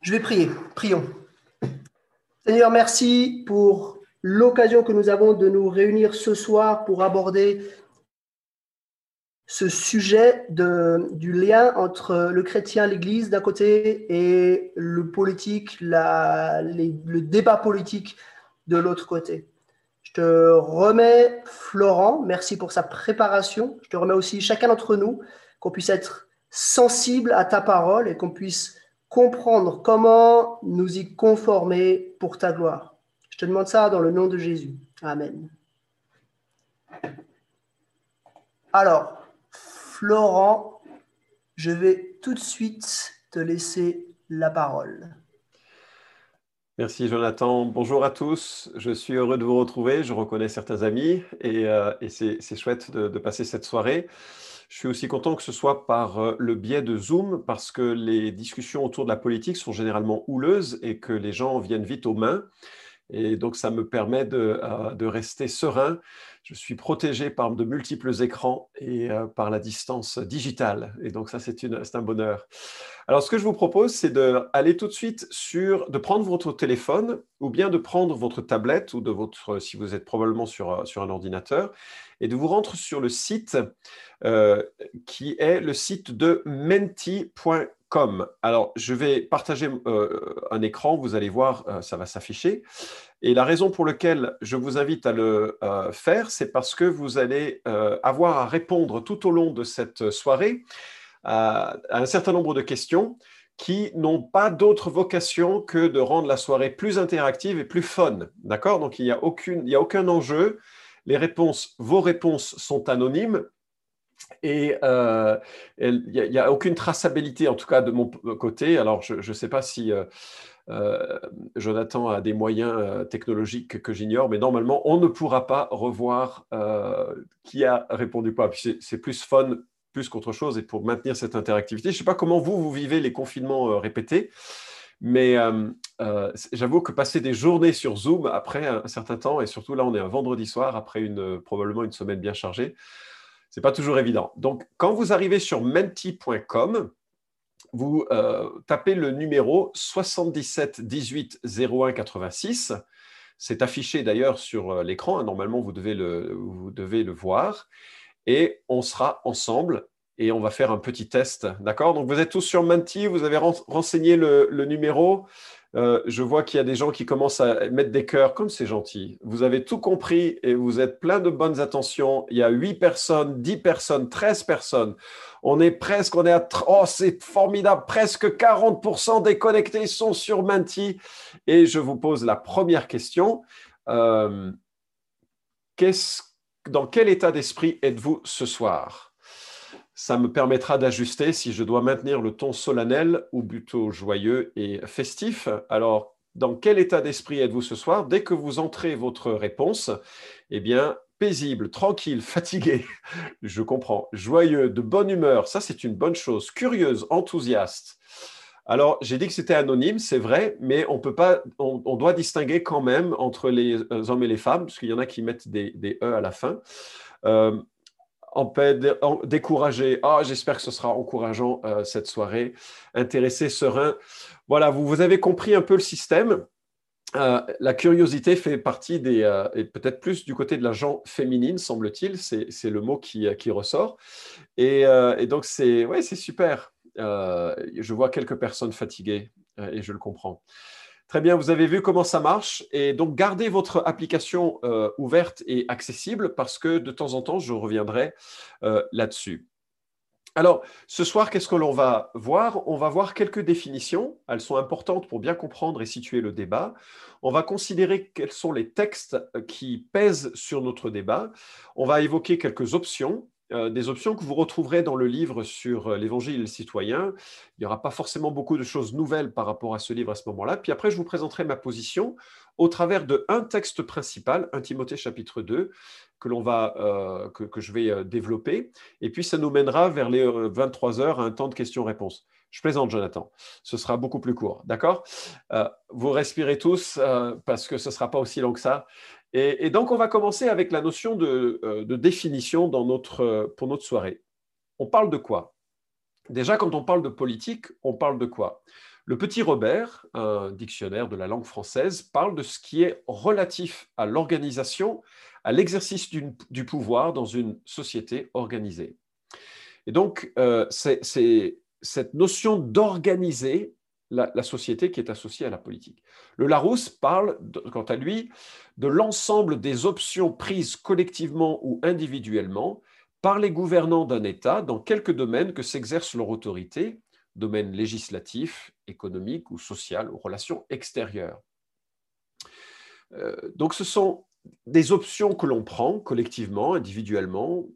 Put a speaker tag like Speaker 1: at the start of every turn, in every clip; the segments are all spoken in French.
Speaker 1: Je vais prier. Prions. Seigneur, merci pour l'occasion que nous avons de nous réunir ce soir pour aborder ce sujet de, du lien entre le chrétien, l'Église d'un côté et le politique, le débat politique de l'autre côté. Je te remets Florent, merci pour sa préparation. Je te remets aussi chacun d'entre nous, qu'on puisse être sensible à ta parole et qu'on puisse comprendre comment nous y conformer pour ta gloire. Je te demande ça dans le nom de Jésus. Amen. Alors, Florent, je vais tout de suite te laisser la parole.
Speaker 2: Merci Jonathan. Bonjour à tous. Je suis heureux de vous retrouver. Je reconnais certains amis et, euh, c'est chouette de, passer cette soirée. Je suis aussi content que ce soit par euh, le biais de Zoom parce que les discussions autour de la politique sont généralement houleuses et que les gens viennent vite aux mains. Et donc, ça me permet de, euh, de rester serein je suis protégé par de multiples écrans et euh, par la distance digitale. Et donc ça, c'est un bonheur. Alors, ce que je vous propose, c'est d'aller tout de suite sur, de prendre votre téléphone ou bien de prendre votre tablette ou de votre, si vous êtes probablement sur, euh, sur un ordinateur, et de vous rendre sur le site qui est le site de menti.com. Alors, je vais partager un écran, vous allez voir, ça va s'afficher. Et la raison pour laquelle je vous invite à le euh, faire, c'est parce que vous allez euh, avoir à répondre tout au long de cette soirée à, un certain nombre de questions qui n'ont pas d'autre vocation que de rendre la soirée plus interactive et plus fun. D'accord? Donc, il n'y a, a aucun enjeu. Les réponses, vos réponses sont anonymes et euh, il n'y a, aucune traçabilité, en tout cas de mon côté. Alors, je ne sais pas si euh, Jonathan a des moyens euh, technologiques que j'ignore, mais normalement, on ne pourra pas revoir euh, qui a répondu quoi. C'est plus fun plus qu'autre chose et pour maintenir cette interactivité. Je ne sais pas comment vous, vous vivez les confinements répétés, mais j'avoue que passer des journées sur Zoom après un, certain temps, et surtout là, on est un vendredi soir, après une, probablement une semaine bien chargée, c'est pas toujours évident. Donc, quand vous arrivez sur menti.com, vous euh, tapez le numéro 77 18 01 86. C'est affiché d'ailleurs sur euh, l'écran. Hein. Normalement, vous devez, le, vous voir. Et on sera ensemble et on va faire un petit test. D'accord? Donc, vous êtes tous sur Menti. Vous avez renseigné le numéro. Euh, je vois qu'il y a des gens qui commencent à mettre des cœurs, comme c'est gentil. Vous avez tout compris et vous êtes plein de bonnes attentions. Il y a 8 personnes, 10 personnes, 13 personnes. On est presque, on est à, oh, c'est formidable, presque 40% des connectés sont sur Menti. Et je vous pose la première question. Euh, dans quel état d'esprit êtes-vous ce soir? Ça me permettra d'ajuster si je dois maintenir le ton solennel ou plutôt joyeux et festif. Alors, dans quel état d'esprit êtes-vous ce soir? Dès que vous entrez votre réponse, eh bien, paisible, tranquille, fatigué, je comprends, joyeux, de bonne humeur, ça c'est une bonne chose, curieuse, enthousiaste. Alors, j'ai dit que c'était anonyme, c'est vrai, mais on peut pas, on, doit distinguer quand même entre les hommes et les femmes, parce qu'il y en a qui mettent des, des E à la fin. Euh, en paix, découragé. Ah, j'espère que ce sera encourageant euh, cette soirée. Intéressé, serein. Voilà, vous, vous avez compris un peu le système. Euh, la curiosité fait partie des, euh, et peut-être plus du côté de la gent féminine, semble-t-il, c'est le mot qui, qui ressort. Et, et donc, c'est ouais, super. je vois quelques personnes fatiguées et je le comprends. Très bien, vous avez vu comment ça marche. Et donc, gardez votre application euh, ouverte et accessible parce que de temps en temps, je reviendrai euh, là-dessus. Alors, ce soir, qu'est-ce que l'on va voir? On va voir quelques définitions. Elles sont importantes pour bien comprendre et situer le débat. On va considérer quels sont les textes qui pèsent sur notre débat. On va évoquer quelques options euh, des options que vous retrouverez dans le livre sur euh, l'évangile citoyen. Il n'y aura pas forcément beaucoup de choses nouvelles par rapport à ce livre à ce moment-là. Puis après, je vous présenterai ma position au travers de un texte principal, 1 Timothée chapitre 2, que, va, euh, que, je vais développer. Et puis, ça nous mènera vers les 23 heures à un temps de questions-réponses. Je plaisante, Jonathan. Ce sera beaucoup plus court. D'accord? Vous respirez tous parce que ce ne sera pas aussi long que ça. Et, donc, on va commencer avec la notion de, euh, définition euh, pour notre soirée. On parle de quoi? Déjà, quand on parle de politique, on parle de quoi? Le Petit Robert, un dictionnaire de la langue française, parle de ce qui est relatif à l'organisation, à l'exercice du pouvoir dans une société organisée. Et donc, euh, c'est cette notion d'organiser la, société qui est associée à la politique. Le Larousse parle, quant à lui, de l'ensemble des options prises collectivement ou individuellement par les gouvernants d'un État dans quelques domaines que s'exerce leur autorité, domaine législatif, économique ou social, ou relations extérieures. Euh, donc ce sont des options que l'on prend collectivement, individuellement,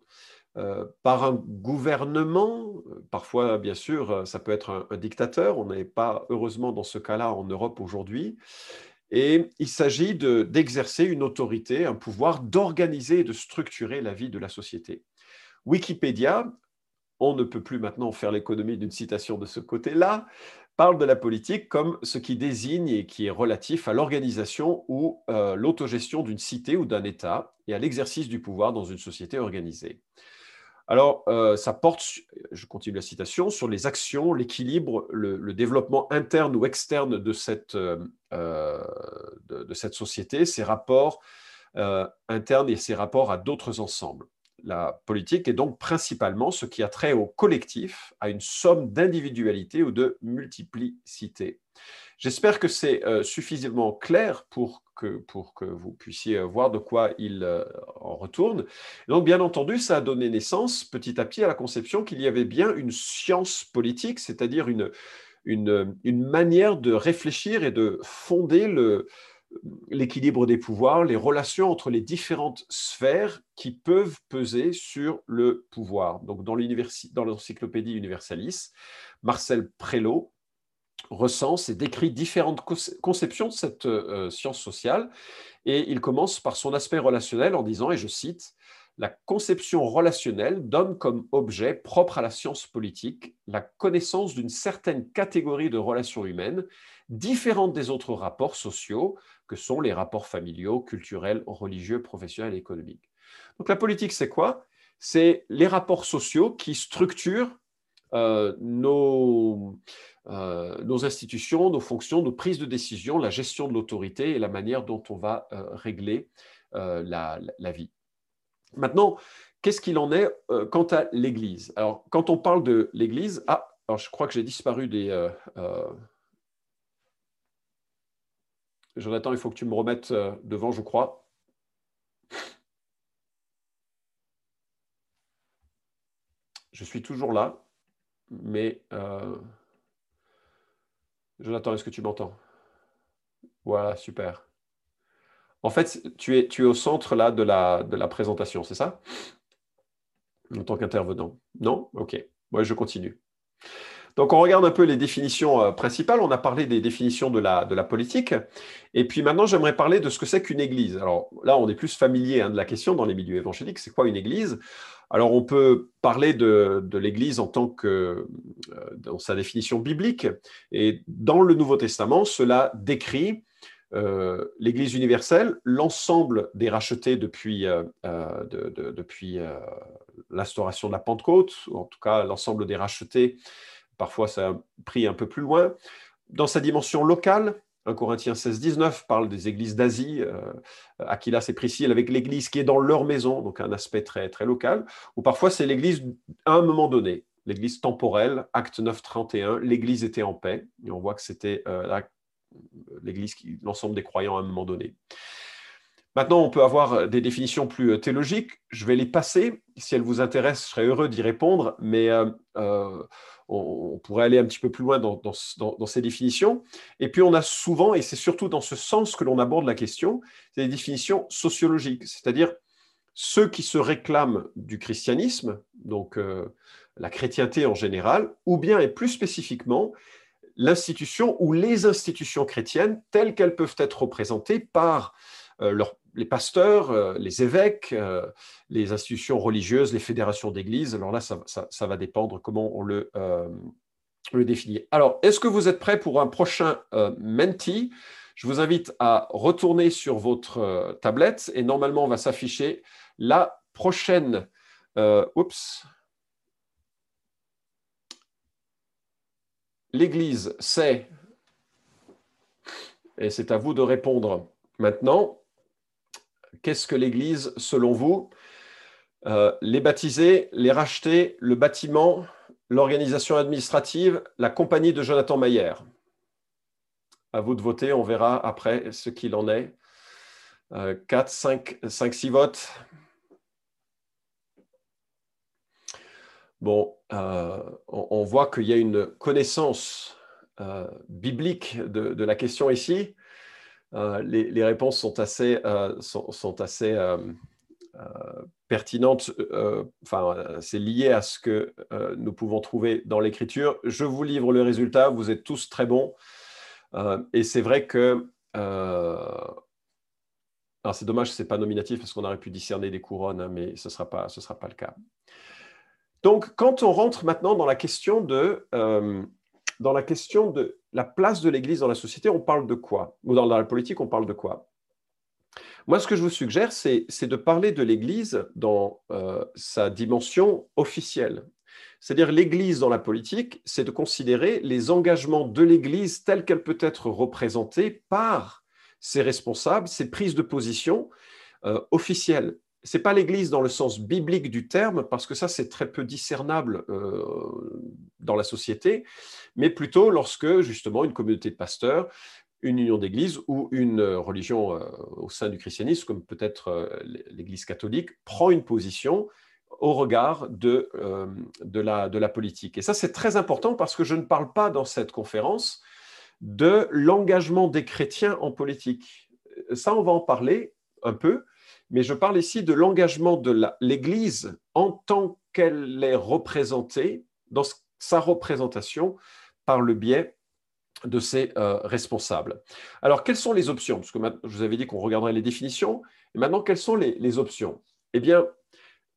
Speaker 2: euh, par un gouvernement, parfois bien sûr ça peut être un, dictateur, on n'est pas heureusement dans ce cas-là en Europe aujourd'hui, et il s'agit d'exercer une autorité, un pouvoir d'organiser et de structurer la vie de la société. Wikipédia, on ne peut plus maintenant faire l'économie d'une citation de ce côté-là, parle de la politique comme ce qui désigne et qui est relatif à l'organisation ou euh, l'autogestion d'une cité ou d'un État et à l'exercice du pouvoir dans une société organisée. Alors, euh, ça porte, je continue la citation, sur les actions, l'équilibre, le, développement interne ou externe de cette, euh, euh, de, cette société, ses rapports internes et ses rapports à d'autres ensembles. La politique est donc principalement ce qui a trait au collectif, à une somme d'individualité ou de multiplicité. J'espère que c'est suffisamment clair pour pour que vous puissiez voir de quoi il euh, en retourne. Donc, bien entendu, ça a donné naissance petit à petit à la conception qu'il y avait bien une science politique, c'est-à-dire une, manière de réfléchir et de fonder l'équilibre des pouvoirs, les relations entre les différentes sphères qui peuvent peser sur le pouvoir. Donc, dans l'encyclopédie Universalis, Marcel Prélot recense et décrit différentes conceptions de cette euh, science sociale. Et il commence par son aspect relationnel en disant, et je cite, La conception relationnelle donne comme objet propre à la science politique la connaissance d'une certaine catégorie de relations humaines, différentes des autres rapports sociaux, que sont les rapports familiaux, culturels, religieux, professionnels et économiques. Donc la politique, c'est quoi? C'est les rapports sociaux qui structurent euh, nos, euh, nos institutions, nos fonctions, nos prises de décision, la gestion de l'autorité et la manière dont on va euh, régler la, vie. Maintenant, qu'est-ce qu'il en est quant à l'Église? Alors, quand on parle de l'Église, ah, alors je crois que j'ai disparu des... Jonathan, il faut que tu me remettes devant, je crois. Je suis toujours là, mais... Jonathan, est-ce que tu m'entends? Voilà, super. En fait, tu es, tu au centre là de la, de la présentation, c'est ça? En tant qu'intervenant. Non? Ok. Moi, je continue. Donc, on regarde un peu les définitions euh, principales. On a parlé des définitions de la, de la politique. Et puis maintenant, j'aimerais parler de ce que c'est qu'une église. Alors là, on est plus familier hein, de la question dans les milieux évangéliques. C'est quoi une église? Alors, on peut parler de, l'Église en tant que, euh, dans sa définition biblique, et dans le Nouveau Testament, cela décrit euh, l'Église universelle, l'ensemble des rachetés depuis, depuis l'instauration de la Pentecôte, ou en tout cas l'ensemble des rachetés, parfois ça a pris un peu plus loin, dans sa dimension locale, 1 Corinthiens 16, 19 parle des églises d'Asie, euh, Aquilas et avec l'église qui est dans leur maison, donc un aspect très, local, ou parfois c'est l'église à un moment donné, l'église temporelle, acte 9, 31, l'église était en paix, on voit que c'était euh, l'église, l'ensemble des croyants à un moment donné. Maintenant, on peut avoir des définitions plus euh, théologiques. Je vais les passer. Si elles vous intéressent, je serais heureux d'y répondre, mais euh, euh, on, pourrait aller un petit peu plus loin dans, ces définitions. Et puis, on a souvent, et c'est surtout dans ce sens que l'on aborde la question, des définitions sociologiques, c'est-à-dire ceux qui se réclament du christianisme, donc la chrétienté en général, ou bien et plus spécifiquement l'institution ou les institutions chrétiennes telles qu'elles peuvent être représentées par leur les pasteurs, euh, les évêques, euh, les institutions religieuses, les fédérations d'églises. Alors là, ça, va dépendre comment on le, euh, définit. Alors, est-ce que vous êtes prêts pour un prochain Menti? Je vous invite à retourner sur votre tablette et normalement, on va s'afficher la prochaine. oups. L'Église, c'est et c'est à vous de répondre. Maintenant, qu'est-ce que l'Église selon vous euh, Les baptisés, les rachetés, le bâtiment, l'organisation administrative, la compagnie de Jonathan Mayer? À vous de voter, on verra après ce qu'il en est. 4, 5, 5, 6 votes. Bon, euh, on, voit qu'il y a une connaissance euh, biblique de, la question ici. Euh, les, réponses sont assez, sont, assez pertinentes. enfin, c'est lié à ce que nous pouvons trouver dans l'Écriture. Je vous livre le résultat. Vous êtes tous très bons. et c'est vrai que alors c'est dommage, ce n'est pas nominatif parce qu'on aurait pu discerner des couronnes, hein, mais ce ne sera, pas, sera pas le cas. Donc, quand on rentre maintenant dans la question de, euh, dans la, question de la place de l'Église dans la société, on parle de quoi? Ou dans, la politique, on parle de quoi? Moi, ce que je vous suggère, c'est de parler de l'Église dans euh, sa dimension officielle. C'est-à-dire l'Église dans la politique, c'est de considérer les engagements de l'Église tels qu'elle peut être représentée par ses responsables, ses prises de position euh, officielles. Ce n'est pas l'Église dans le sens biblique du terme, parce que ça, c'est très peu discernable euh, dans la société, mais plutôt lorsque, justement, une communauté de pasteurs, une union d'église ou une religion euh, au sein du christianisme, comme peut-être l'Église catholique, prend une position au regard de, de, la, de la politique. Et ça, c'est très important parce que je ne parle pas dans cette conférence de l'engagement des chrétiens en politique. Ça, on va en parler un peu, mais je parle ici de l'engagement de l'Église en tant qu'elle est représentée dans sa représentation par le biais de ses euh, responsables. Alors, quelles sont les options? Parce que je vous avais dit qu'on regarderait les définitions. Et maintenant, quelles sont les, options? Eh bien,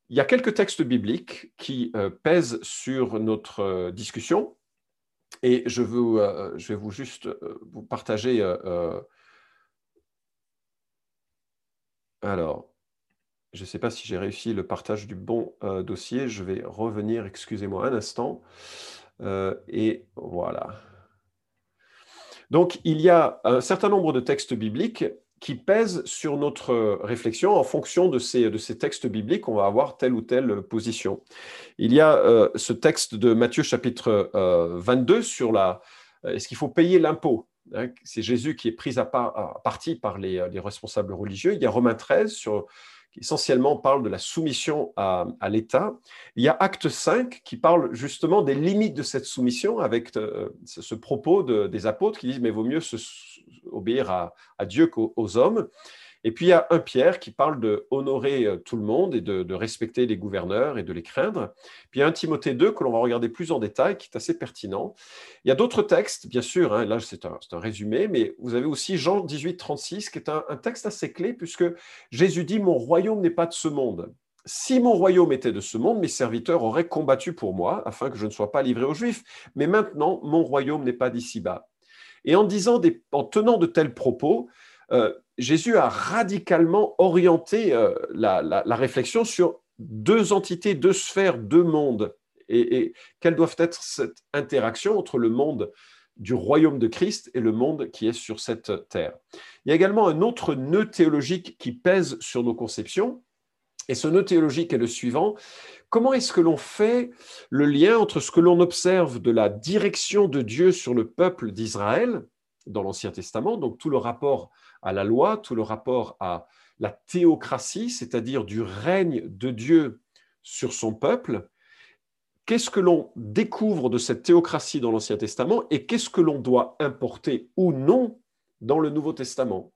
Speaker 2: il y a quelques textes bibliques qui euh, pèsent sur notre euh, discussion. Et je, je vais vous juste vous partager. Euh, alors, je ne sais pas si j'ai réussi le partage du bon dossier. Je vais revenir, excusez-moi un instant. et voilà. Donc, il y a un certain nombre de textes bibliques qui pèsent sur notre réflexion en fonction de ces, textes bibliques, on va avoir telle ou telle position. Il y a euh, ce texte de Matthieu chapitre 22 euh, sur la euh, est-ce qu'il faut payer l'impôt? C'est Jésus qui est pris à, partie par les, les, responsables religieux. Il y a Romains 13 sur qui essentiellement parle de la soumission à, l'État. Il y a Acte 5 qui parle justement des limites de cette soumission avec ce propos des apôtres qui disent mais vaut mieux obéir à, Dieu qu'aux hommes. Et puis il y a un Pierre qui parle de honorer euh, tout le monde et de, respecter les gouverneurs et de les craindre. Puis il y a un Timothée 2 que l'on va regarder plus en détail, qui est assez pertinent. Il y a d'autres textes, bien sûr, hein, là c'est un, résumé, mais vous avez aussi Jean 18, 36, qui est un, un texte assez clé, puisque Jésus dit, mon royaume n'est pas de ce monde. Si mon royaume était de ce monde, mes serviteurs auraient combattu pour moi, afin que je ne sois pas livré aux Juifs. Mais maintenant, mon royaume n'est pas d'ici-bas. Et en, disant en tenant de tels propos, euh, Jésus a radicalement orienté euh, la, réflexion sur deux entités, deux sphères, deux mondes, et, quelles doivent être cette interaction entre le monde du royaume de Christ et le monde qui est sur cette terre? Il y a également un autre nœud théologique qui pèse sur nos conceptions, et ce nœud théologique est le suivant. Comment est-ce que l'on fait le lien entre ce que l'on observe de la direction de Dieu sur le peuple d'Israël dans l'Ancien Testament, donc tout le rapport à la loi, tout le rapport à la théocratie, c'est-à-dire du règne de Dieu sur son peuple, qu'est-ce que l'on découvre de cette théocratie dans l'Ancien Testament et qu'est-ce que l'on doit importer ou non dans le Nouveau Testament?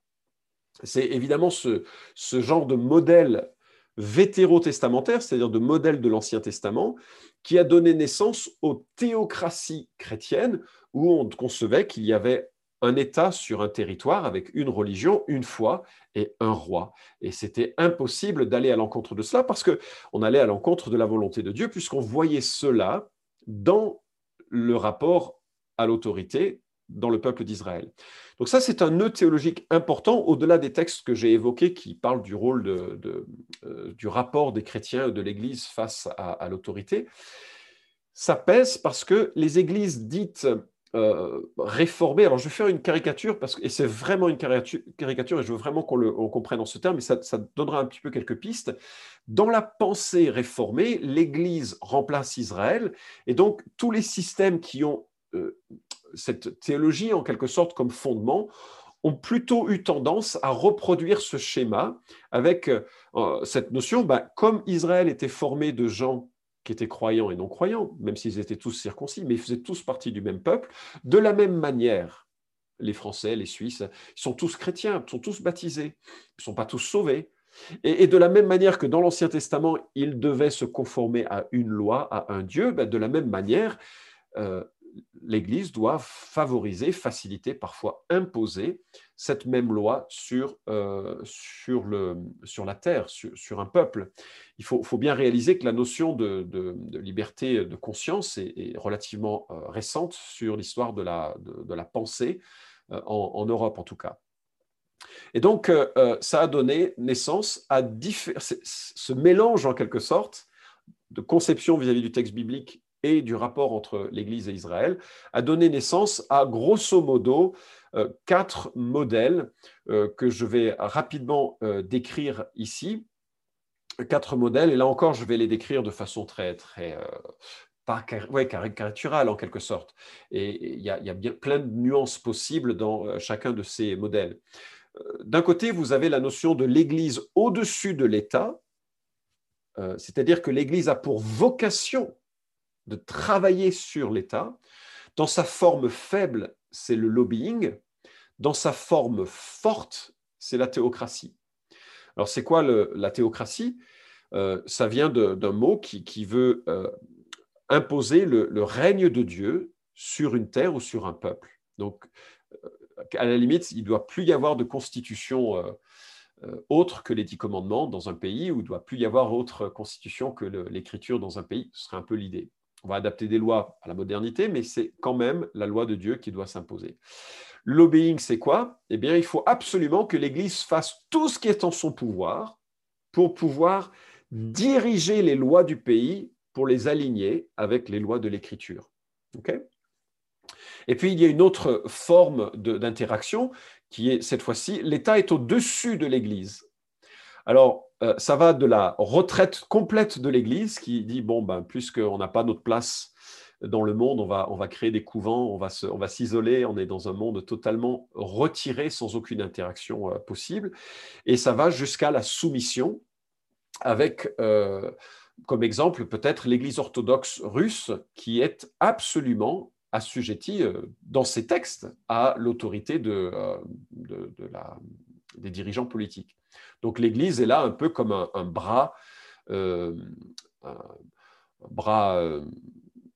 Speaker 2: C'est évidemment ce, genre de modèle vétérotestamentaire, c'est-à-dire de modèle de l'Ancien Testament, qui a donné naissance aux théocraties chrétiennes, où on concevait qu'il y avait un État sur un territoire avec une religion, une foi et un roi. Et c'était impossible d'aller à l'encontre de cela parce qu'on allait à l'encontre de la volonté de Dieu, puisqu'on voyait cela dans le rapport à l'autorité dans le peuple d'Israël. Donc ça, c'est un nœud théologique important, au-delà des textes que j'ai évoqués qui parlent du rôle euh, du rapport des chrétiens de l'Église face à, l'autorité. Ça pèse parce que les églises dites euh, réformer. Alors, je vais faire une caricature, parce que, et c'est vraiment une caricature, et je veux vraiment qu'on le comprenne en ce terme, mais ça, donnera un petit peu quelques pistes. Dans la pensée réformée, l'Église remplace Israël, et donc tous les systèmes qui ont euh, cette théologie en quelque sorte comme fondement ont plutôt eu tendance à reproduire ce schéma avec euh, cette notion, ben, comme Israël était formé de gens qui étaient croyants et non croyants, même s'ils étaient tous circoncis, mais ils faisaient tous partie du même peuple. De la même manière, les Français, les Suisses, ils sont tous chrétiens, ils sont tous baptisés, ils ne sont pas tous sauvés. Et, de la même manière que dans l'Ancien Testament, ils devaient se conformer à une loi, à un Dieu, ben de la même manière, euh, l'Église doit favoriser, faciliter, parfois imposer cette même loi sur, euh, sur, le, sur la terre, sur, un peuple. Il faut, faut, bien réaliser que la notion de, de, liberté de conscience est, relativement euh, récente sur l'histoire de la, de, la pensée, euh, en, Europe en tout cas. Et donc, ça a donné naissance à ce mélange en quelque sorte de conception vis à -vis du texte biblique et du rapport entre l'Église et Israël, a donné naissance à grosso modo euh, quatre modèles euh, que je vais rapidement euh, décrire ici. Quatre modèles, et là encore, je vais les décrire de façon très, très pas ouais, caricaturale en quelque sorte. Et il y, a, bien plein de nuances possibles dans chacun de ces modèles. D'un côté, vous avez la notion de l'Église au-dessus de l'État, c'est-à-dire que l'Église a pour vocation de travailler sur l'État. Dans sa forme faible, c'est le lobbying. Dans sa forme forte, c'est la théocratie. Alors, c'est quoi la théocratie? Euh, Ça vient d'un mot qui, veut euh, imposer le, règne de Dieu sur une terre ou sur un peuple. Donc, euh, à la limite, il ne doit plus y avoir de constitution autre que les dix commandements dans un pays, ou il ne doit plus y avoir autre constitution que l'écriture dans un pays. Ce serait un peu l'idée on va adapter des lois à la modernité, mais c'est quand même la loi de Dieu qui doit s'imposer. Lobbying, c'est quoi? Eh bien, il faut absolument que l'Église fasse tout ce qui est en son pouvoir pour pouvoir diriger les lois du pays, pour les aligner avec les lois de l'Écriture. Et puis, il y a une autre forme d'interaction qui est, cette fois-ci, l'État est au-dessus de l'Église. Alors, euh, ça va de la retraite complète de l'Église qui dit, bon, ben, puisqu'on n'a pas notre place dans le monde, on va, on va créer des couvents, on va, on va s'isoler, on est dans un monde totalement retiré, sans aucune interaction euh, possible. Et ça va jusqu'à la soumission, avec euh, comme exemple peut-être l'Église orthodoxe russe qui est absolument assujettie dans ses textes à l'autorité de, de, la, des dirigeants politiques. Donc l'Église est là un peu comme un, bras, euh, bras euh,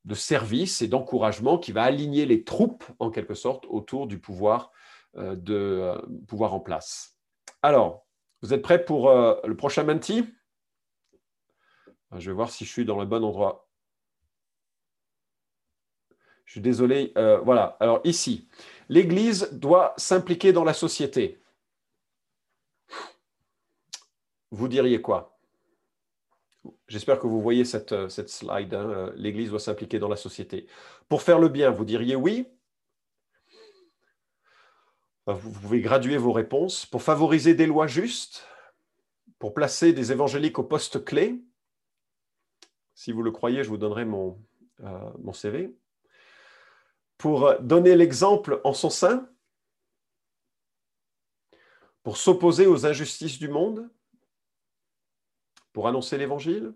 Speaker 2: de service et d'encouragement qui va aligner les troupes, en quelque sorte, autour du pouvoir, euh, de, pouvoir en place. Alors, vous êtes prêts pour le prochain Menti Je vais voir si je suis dans le bon endroit. Je suis désolé. voilà. Alors ici, l'Église doit s'impliquer dans la société vous diriez quoi? J'espère que vous voyez cette, euh, slide. Hein, euh, L'Église doit s'impliquer dans la société. Pour faire le bien, vous diriez oui? Vous pouvez graduer vos réponses. Pour favoriser des lois justes? Pour placer des évangéliques au poste clé? Si vous le croyez, je vous donnerai mon, euh, mon CV. Pour donner l'exemple en son sein? Pour s'opposer aux injustices du monde? Pour annoncer l'évangile?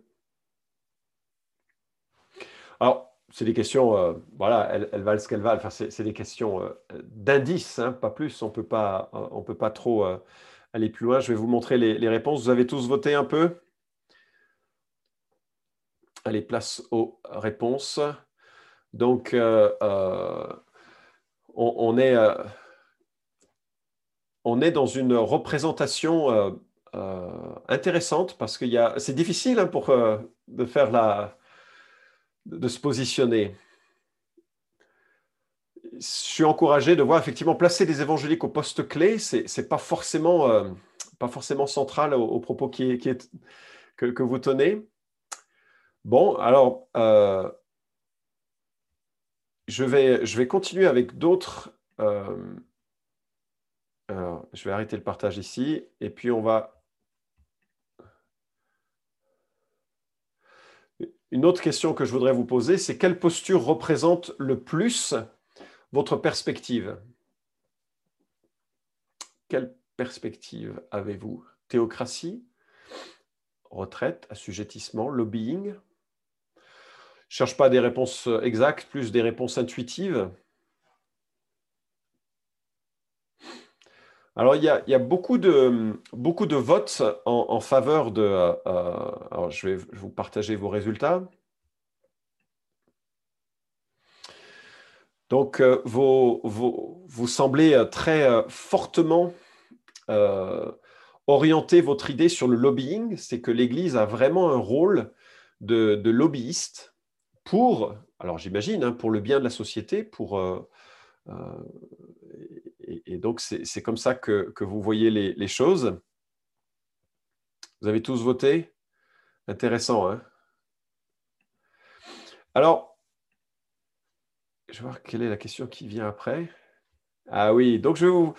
Speaker 2: Alors, c'est des questions, euh, voilà, elles, valent ce qu'elles valent. Enfin, c'est des questions euh, d'indices, hein, pas plus. On euh, on peut pas trop aller plus loin. Je vais vous montrer les, réponses. Vous avez tous voté un peu? Allez, place aux réponses. Donc, on, est, dans une représentation intéressante parce que c'est difficile hein, pour, euh, de faire la, de se positionner. Je suis encouragé de voir effectivement placer des évangéliques au poste clé, c'est n'est pas forcément euh, pas forcément central au, propos qui est, que, que, vous tenez. Bon, alors je, vais, je vais continuer avec d'autres. Euh, je vais arrêter le partage ici et puis on va. Une autre question que je voudrais vous poser, c'est quelle posture représente le plus votre perspective? Quelle perspective avez-vous? Théocratie? Retraite? Assujettissement? Lobbying? Cherche pas des réponses exactes, plus des réponses intuitives. Alors, il y a, beaucoup, de, votes en, faveur de... Euh, alors, je vais vous partager vos résultats. Donc, euh, vous semblez euh, très fortement orienter votre idée sur le lobbying. C'est que l'Église a vraiment un rôle de, lobbyiste pour, alors j'imagine, hein, pour le bien de la société, pour, euh, euh, et, donc c'est comme ça que, vous voyez les, choses. Vous avez tous voté? Intéressant, hein? Alors, je vais voir quelle est la question qui vient après. Ah oui, donc je vais vous...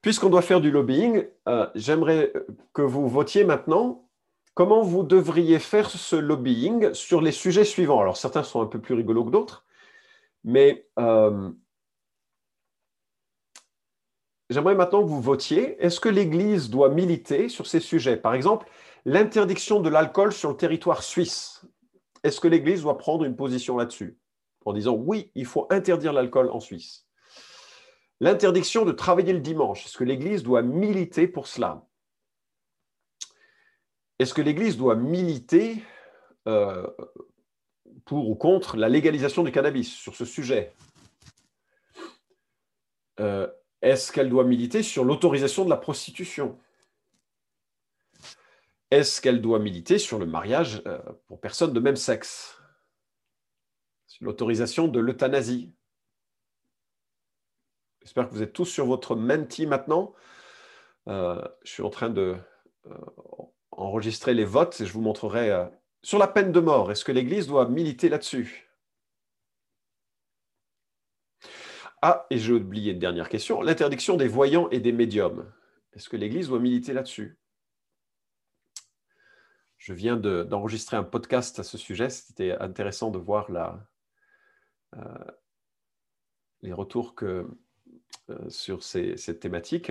Speaker 2: Puisqu'on doit faire du lobbying, euh, j'aimerais que vous votiez maintenant comment vous devriez faire ce lobbying sur les sujets suivants? Alors, certains sont un peu plus rigolos que d'autres, mais euh, j'aimerais maintenant que vous votiez. Est-ce que l'Église doit militer sur ces sujets? Par exemple, l'interdiction de l'alcool sur le territoire suisse. Est-ce que l'Église doit prendre une position là-dessus? En disant oui, il faut interdire l'alcool en Suisse L'interdiction de travailler le dimanche. Est-ce que l'Église doit militer pour cela? Est-ce que l'Église doit militer euh, pour ou contre la légalisation du cannabis sur ce sujet? Euh, Est-ce qu'elle doit militer sur l'autorisation de la prostitution? Est-ce qu'elle doit militer sur le mariage euh, pour personnes de même sexe? Sur l'autorisation de l'euthanasie J'espère que vous êtes tous sur votre menti maintenant. je suis en train de enregistrer les votes et je vous montrerai euh, sur la peine de mort. Est-ce que l'Église doit militer là-dessus? Ah, et j'ai oublié une dernière question. L'interdiction des voyants et des médiums. Est-ce que l'Église doit militer là-dessus? Je viens d'enregistrer un podcast à ce sujet. C'était intéressant de voir la, euh, les retours que, euh, sur ces, cette thématique.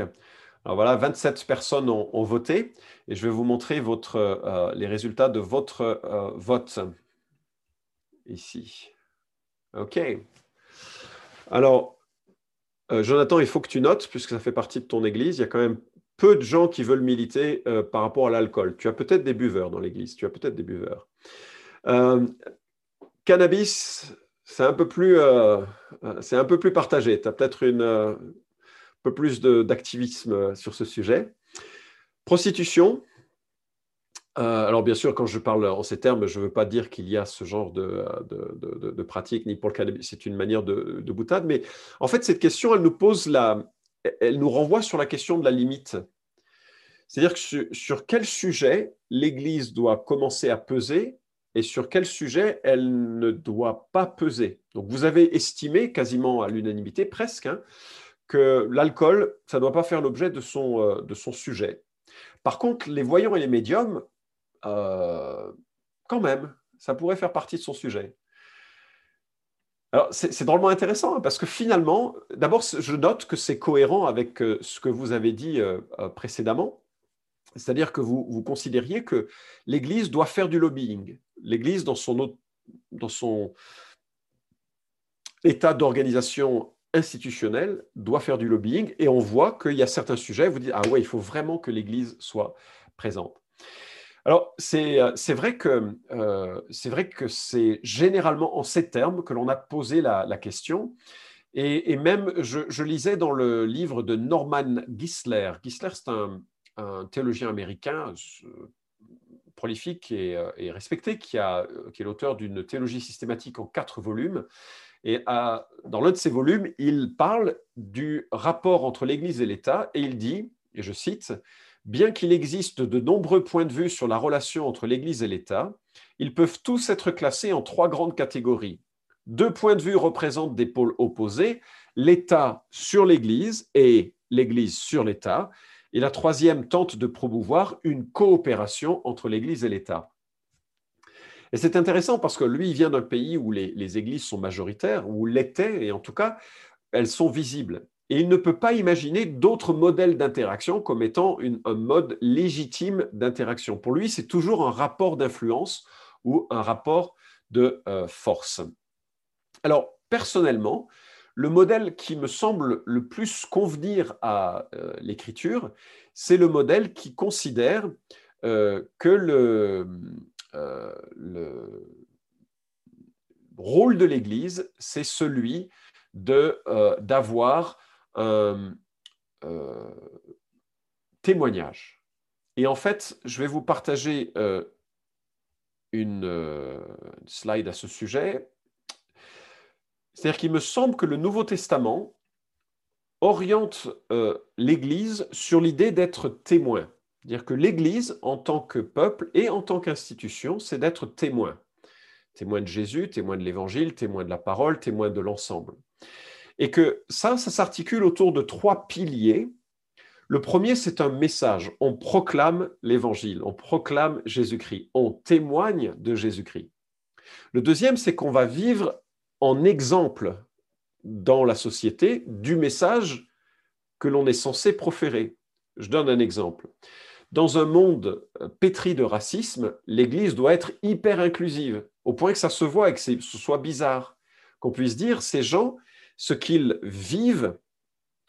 Speaker 2: Alors voilà, 27 personnes ont, voté et je vais vous montrer votre, euh, les résultats de votre vote ici. OK. Alors, euh, Jonathan, il faut que tu notes, puisque ça fait partie de ton église, il y a quand même peu de gens qui veulent militer par rapport à l'alcool. Tu as peut-être des buveurs dans l'église, tu as peut-être des buveurs. cannabis, c'est un, peu plus, c'est un peu plus partagé. Tu as peut-être une peu plus d'activisme euh, sur ce sujet. Prostitution. Euh, alors bien sûr, quand je parle en ces termes, je ne veux pas dire qu'il y a ce genre de, pratique, ni pour le cannabis, c'est une manière de, boutade, mais en fait, cette question, elle nous renvoie sur la question de la limite. C'est-à-dire que sur, quel sujet l'Église doit commencer à peser et sur quel sujet elle ne doit pas peser. Donc vous avez estimé quasiment à l'unanimité, presque, hein, que l'alcool, ça ne doit pas faire l'objet euh, de son sujet. Par contre, les voyants et les médiums, euh, quand même, ça pourrait faire partie de son sujet. Alors, c'est drôlement intéressant hein, parce que finalement, d'abord, je note que c'est cohérent avec euh, ce que vous avez dit précédemment. C'est-à-dire que vous, considériez que l'Église doit faire du lobbying. L'Église, dans son, dans son état d'organisation institutionnel doit faire du lobbying et on voit qu'il y a certains sujets, vous dites, ah ouais, il faut vraiment que l'Église soit présente. Alors, c'est euh, vrai que euh, c'est vrai que c'est généralement en ces termes que l'on a posé la, question. Et, même, je, lisais dans le livre de Norman Gisler. Gisler, c'est un, théologien américain prolifique et, euh, respecté, qui, a, qui est l'auteur d'une théologie systématique en quatre volumes, et dans l'un de ses volumes, il parle du rapport entre l'Église et l'État et il dit, et je cite, Bien qu'il existe de nombreux points de vue sur la relation entre l'Église et l'État, ils peuvent tous être classés en trois grandes catégories. deux points de vue représentent des pôles opposés, l'État sur l'Église et l'Église sur l'État. Et la troisième tente de promouvoir une coopération entre l'Église et l'État. Et c'est intéressant parce que lui, vient d'un pays où les, églises sont majoritaires, où l'étaient, et en tout cas, elles sont visibles. Et il ne peut pas imaginer d'autres modèles d'interaction comme étant un mode légitime d'interaction. Pour lui, c'est toujours un rapport d'influence ou un rapport de euh, force. Alors, personnellement, le modèle qui me semble le plus convenir à euh, l'écriture, c'est le modèle qui considère euh, que le, le rôle de l'Église, c'est celui d'avoir témoignage. Et en fait, je vais vous partager une slide à ce sujet. C'est-à-dire qu'il me semble que le Nouveau Testament oriente l'Église sur l'idée d'être témoin. Dire que l'Église, en tant que peuple et en tant qu'institution, c'est d'être témoin. Témoin de Jésus, témoin de l'Évangile, témoin de la parole, témoin de l'ensemble. Et que ça, ça s'articule autour de trois piliers. Le premier, c'est un message. On proclame l'Évangile, on proclame Jésus-Christ, on témoigne de Jésus-Christ. Le deuxième, c'est qu'on va vivre en exemple dans la société du message que l'on est censé proférer. Je donne un exemple. Dans un monde euh, pétri de racisme, l'Église doit être hyper inclusive, au point que ça se voit et que ce soit bizarre. Qu'on puisse dire, ces gens, ce qu'ils vivent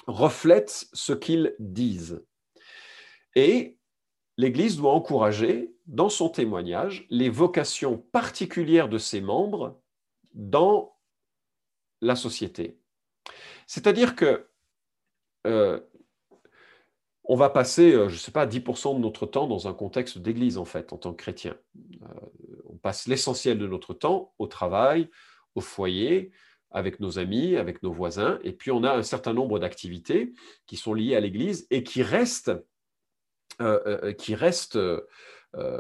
Speaker 2: reflète ce qu'ils disent. Et l'Église doit encourager, dans son témoignage, les vocations particulières de ses membres dans la société. C'est-à-dire que euh, on va passer, euh, je ne sais pas, 10% de notre temps dans un contexte d'église, en fait, en tant que chrétien. Euh, on passe l'essentiel de notre temps au travail, au foyer, avec nos amis, avec nos voisins, et puis on a un certain nombre d'activités qui sont liées à l'église et qui restent, euh, qui restent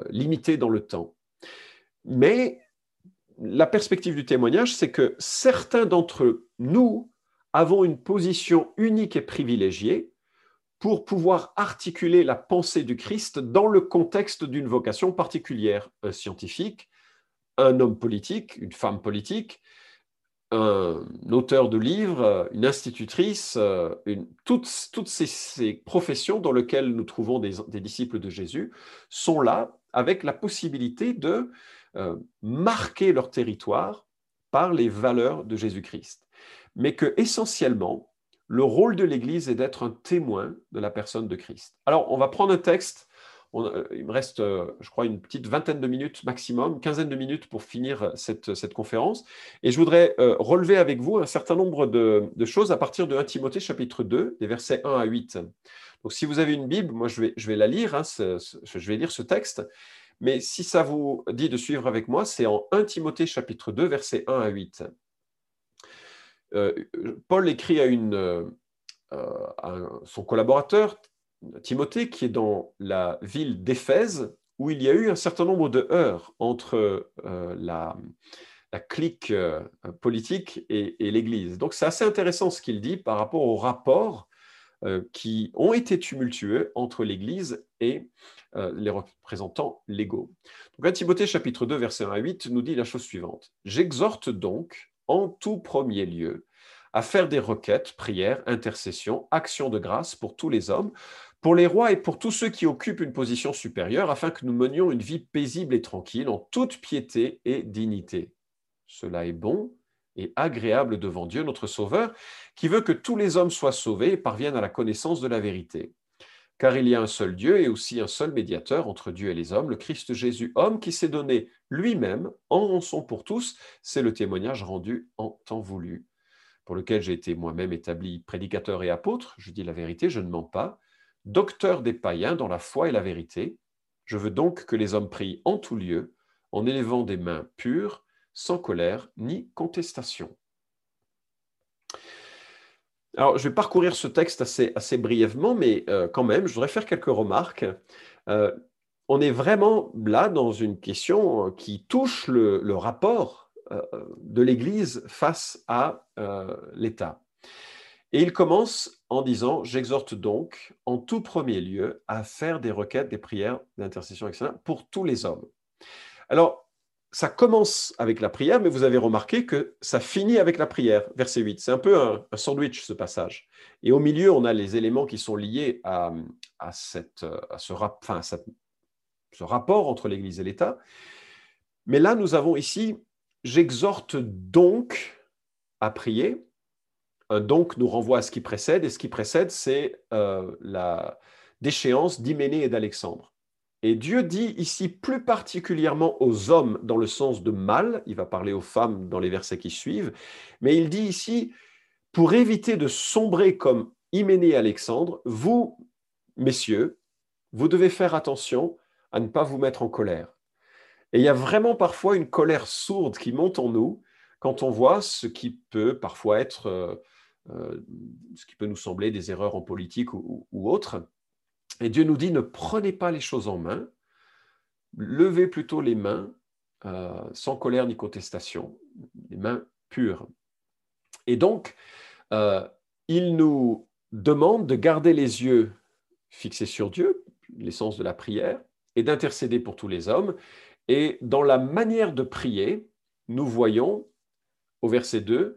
Speaker 2: limitées dans le temps. Mais la perspective du témoignage, c'est que certains d'entre nous avons une position unique et privilégiée pour pouvoir articuler la pensée du Christ dans le contexte d'une vocation particulière, un scientifique, un homme politique, une femme politique, un auteur de livres, une institutrice, toutes, toutes ces, professions dans lesquelles nous trouvons des, disciples de Jésus sont là avec la possibilité de euh, marquer leur territoire par les valeurs de Jésus-Christ. Mais que essentiellement, le rôle de l'Église est d'être un témoin de la personne de Christ. Alors, on va prendre un texte. Euh, il me reste, euh, je crois, une petite vingtaine de minutes maximum, quinzaine de minutes pour finir cette, conférence. Et je voudrais euh, relever avec vous un certain nombre de, choses à partir de 1 Timothée chapitre 2, des versets 1 à 8. Donc, si vous avez une Bible, moi, je vais, la lire, hein, je vais lire ce texte. Mais si ça vous dit de suivre avec moi, c'est en 1 Timothée chapitre 2, versets 1 à 8. Euh, Paul écrit à, son collaborateur, Timothée, qui est dans la ville d'Éphèse, où il y a eu un certain nombre de heurts entre euh, la, clique politique et, l'Église. Donc c'est assez intéressant ce qu'il dit par rapport aux rapports qui ont été tumultueux entre l'Église et les représentants légaux. Donc, Timothée chapitre 2, verset 1 à 8 nous dit la chose suivante. J'exhorte donc en tout premier lieu à faire des requêtes, prières, intercessions, actions de grâce pour tous les hommes, pour les rois et pour tous ceux qui occupent une position supérieure, afin que nous menions une vie paisible et tranquille, en toute piété et dignité. Cela est bon et agréable devant Dieu, notre Sauveur, qui veut que tous les hommes soient sauvés et parviennent à la connaissance de la vérité. Car il y a un seul Dieu et aussi un seul médiateur entre Dieu et les hommes, le Christ Jésus, homme qui s'est donné lui-même en rançon pour tous. C'est le témoignage rendu en temps voulu, pour lequel j'ai été moi-même établi prédicateur et apôtre. Je dis la vérité, je ne mens pas. Docteur des païens dans la foi et la vérité. Je veux donc que les hommes prient en tout lieu, en élevant des mains pures, sans colère ni contestation. Alors, je vais parcourir ce texte assez, brièvement, mais euh, quand même, je voudrais faire quelques remarques. Euh, on est vraiment là dans une question qui touche le, rapport de l'Église face à l'État. Et il commence en disant, j'exhorte donc en tout premier lieu à faire des requêtes, des prières d'intercession, etc., pour tous les hommes. Alors, ça commence avec la prière, mais vous avez remarqué que ça finit avec la prière, verset 8. C'est un peu un, sandwich, ce passage. Et au milieu, on a les éléments qui sont liés à, cette, à ce, enfin, ce rapport entre l'Église et l'État. Mais là, nous avons ici, j'exhorte donc à prier donc nous renvoie à ce qui précède, et ce qui précède, c'est euh, la déchéance d'Hyménée et d'Alexandre. Et Dieu dit ici plus particulièrement aux hommes dans le sens de mal, il va parler aux femmes dans les versets qui suivent, mais il dit ici, pour éviter de sombrer comme Hyménée et Alexandre, vous, messieurs, vous devez faire attention à ne pas vous mettre en colère. Et il y a vraiment parfois une colère sourde qui monte en nous quand on voit ce qui peut parfois être euh, euh, ce qui peut nous sembler des erreurs en politique ou, autres. Et Dieu nous dit, ne prenez pas les choses en main, levez plutôt les mains euh, sans colère ni contestation, les mains pures. Et donc, euh, il nous demande de garder les yeux fixés sur Dieu, l'essence de la prière, et d'intercéder pour tous les hommes. Et dans la manière de prier, nous voyons au verset 2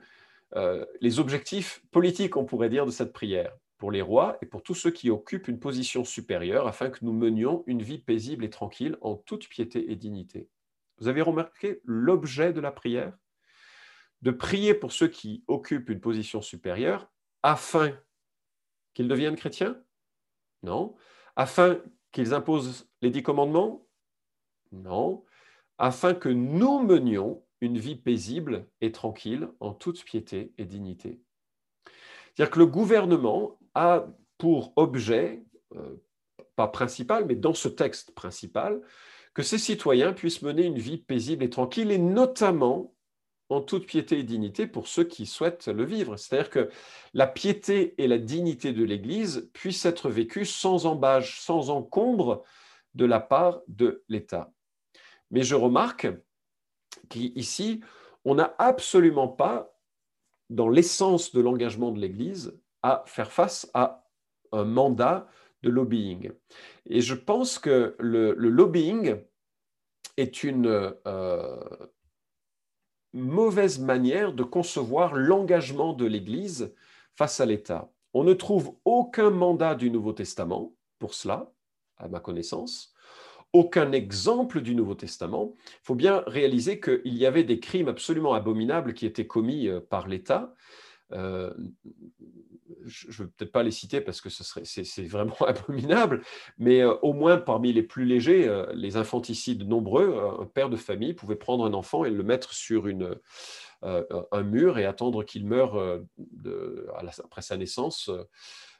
Speaker 2: euh, les objectifs politiques, on pourrait dire, de cette prière pour les rois et pour tous ceux qui occupent une position supérieure afin que nous menions une vie paisible et tranquille en toute piété et dignité. Vous avez remarqué l'objet de la prière? De prier pour ceux qui occupent une position supérieure afin qu'ils deviennent chrétiens? Non. Afin qu'ils imposent les dix commandements? Non. Afin que nous menions une vie paisible et tranquille en toute piété et dignité. C'est-à-dire que le gouvernement a pour objet, euh, pas principal, mais dans ce texte principal, que ses citoyens puissent mener une vie paisible et tranquille, et notamment en toute piété et dignité pour ceux qui souhaitent le vivre. C'est-à-dire que la piété et la dignité de l'Église puissent être vécues sans embâche, sans encombre de la part de l'État. Mais je remarque qu'ici, on n'a absolument pas, dans l'essence de l'engagement de l'Église, à faire face à un mandat de lobbying. Et je pense que le, lobbying est une euh, mauvaise manière de concevoir l'engagement de l'Église face à l'État. On ne trouve aucun mandat du Nouveau Testament pour cela, à ma connaissance aucun exemple du Nouveau Testament. Il faut bien réaliser qu'il y avait des crimes absolument abominables qui étaient commis euh, par l'État. Euh, je ne veux peut-être pas les citer parce que ce serait, c'est, vraiment abominable, mais euh, au moins parmi les plus légers, les infanticides nombreux, un père de famille pouvait prendre un enfant et le mettre sur un mur et attendre qu'il meure après sa naissance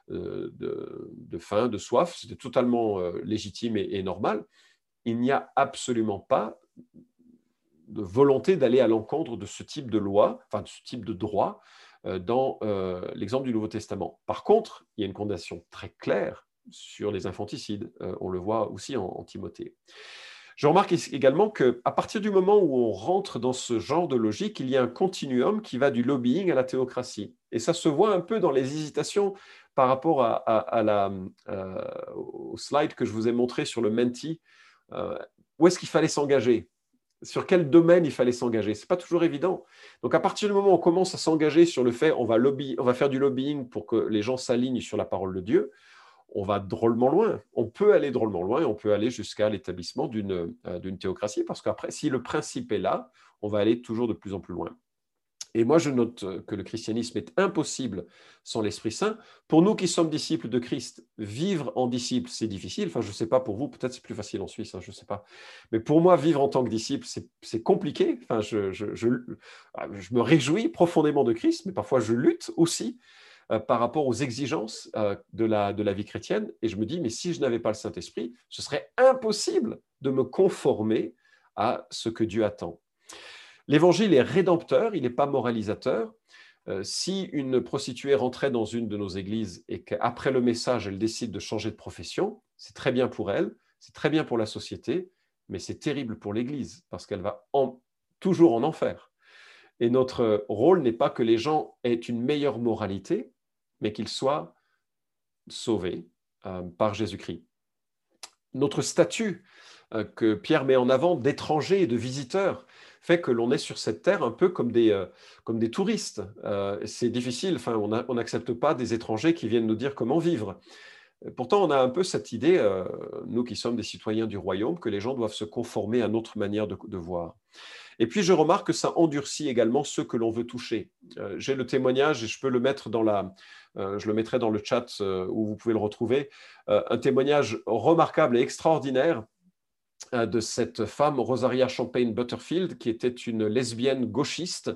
Speaker 2: de, de, faim, de soif. C'était totalement légitime et normal il n'y a absolument pas de volonté d'aller à l'encontre de ce type de loi, enfin de ce type de droit euh, dans euh, l'exemple du Nouveau Testament. Par contre, il y a une condamnation très claire sur les infanticides. Euh, on le voit aussi en, Timothée. Je remarque également qu'à partir du moment où on rentre dans ce genre de logique, il y a un continuum qui va du lobbying à la théocratie. Et ça se voit un peu dans les hésitations par rapport la, au slide que je vous ai montré sur le menti euh, où est-ce qu'il fallait s'engager? Sur quel domaine il fallait s'engager? Ce n'est pas toujours évident. Donc à partir du moment où on commence à s'engager sur le fait on va, lobby, on va faire du lobbying pour que les gens s'alignent sur la parole de Dieu, on va drôlement loin. On peut aller drôlement loin et on peut aller jusqu'à l'établissement d'une euh, théocratie parce qu'après, si le principe est là, on va aller toujours de plus en plus loin. Et moi, je note que le christianisme est impossible sans l'Esprit Saint. Pour nous qui sommes disciples de Christ, vivre en disciple, c'est difficile. Enfin, je ne sais pas pour vous, peut-être c'est plus facile en Suisse, hein, je ne sais pas. Mais pour moi, vivre en tant que disciple, c'est compliqué. Enfin, je, me réjouis profondément de Christ, mais parfois je lutte aussi euh, par rapport aux exigences euh, de la vie chrétienne. Et je me dis, mais si je n'avais pas le Saint-Esprit, ce serait impossible de me conformer à ce que Dieu attend. L'évangile est rédempteur, il n'est pas moralisateur. Euh, si une prostituée rentrait dans une de nos églises et qu'après le message, elle décide de changer de profession, c'est très bien pour elle, c'est très bien pour la société, mais c'est terrible pour l'Église parce qu'elle va toujours en enfer. Et notre rôle n'est pas que les gens aient une meilleure moralité, mais qu'ils soient sauvés euh, par Jésus-Christ. Notre statut euh, que Pierre met en avant d'étrangers et de visiteurs fait que l'on est sur cette terre un peu comme des, euh, comme des touristes. C'est difficile, enfin, on n'accepte pas des étrangers qui viennent nous dire comment vivre. Pourtant, on a un peu cette idée, nous qui sommes des citoyens du royaume, que les gens doivent se conformer à notre manière de voir. Et puis, je remarque que ça endurcit également ceux que l'on veut toucher. Euh, j'ai le témoignage et je peux le mettre dans la, euh, je le mettrai dans le chat euh, où vous pouvez le retrouver, un témoignage remarquable et extraordinaire de cette femme, Rosaria Champagne Butterfield, qui était une lesbienne gauchiste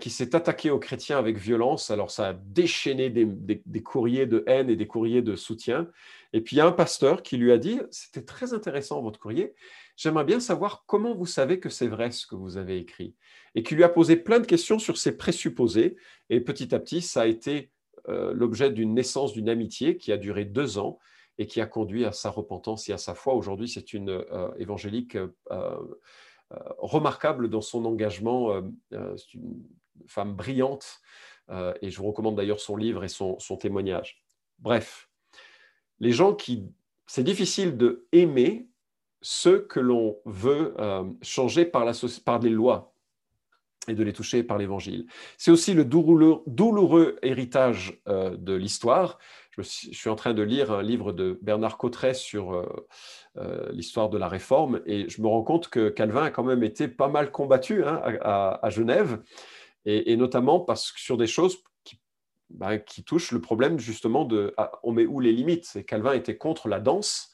Speaker 2: qui s'est attaquée aux chrétiens avec violence. Alors, ça a déchaîné des, des, courriers de haine et des courriers de soutien. Et puis, il y a un pasteur qui lui a dit, c'était très intéressant votre courrier, j'aimerais bien savoir comment vous savez que c'est vrai ce que vous avez écrit. Et qui lui a posé plein de questions sur ses présupposés. Et petit à petit, ça a été euh, l'objet d'une naissance d'une amitié qui a duré deux ans et qui a conduit à sa repentance et à sa foi. Aujourd'hui, c'est une euh, évangélique euh, remarquable dans son engagement. c'est une femme brillante. et je vous recommande d'ailleurs son livre et son, témoignage. Bref, les gens qui... C'est difficile de aimer ceux que l'on veut euh, changer par, la, par les lois et de les toucher par l'Évangile. C'est aussi le douloureux, héritage euh, de l'histoire. Je, suis en train de lire un livre de Bernard Cotteret sur euh, l'histoire de la Réforme et je me rends compte que Calvin a quand même été pas mal combattu hein, à, Genève et, notamment parce que sur des choses qui, bah, touchent le problème justement de ah, on met où les limites? Calvin était contre la danse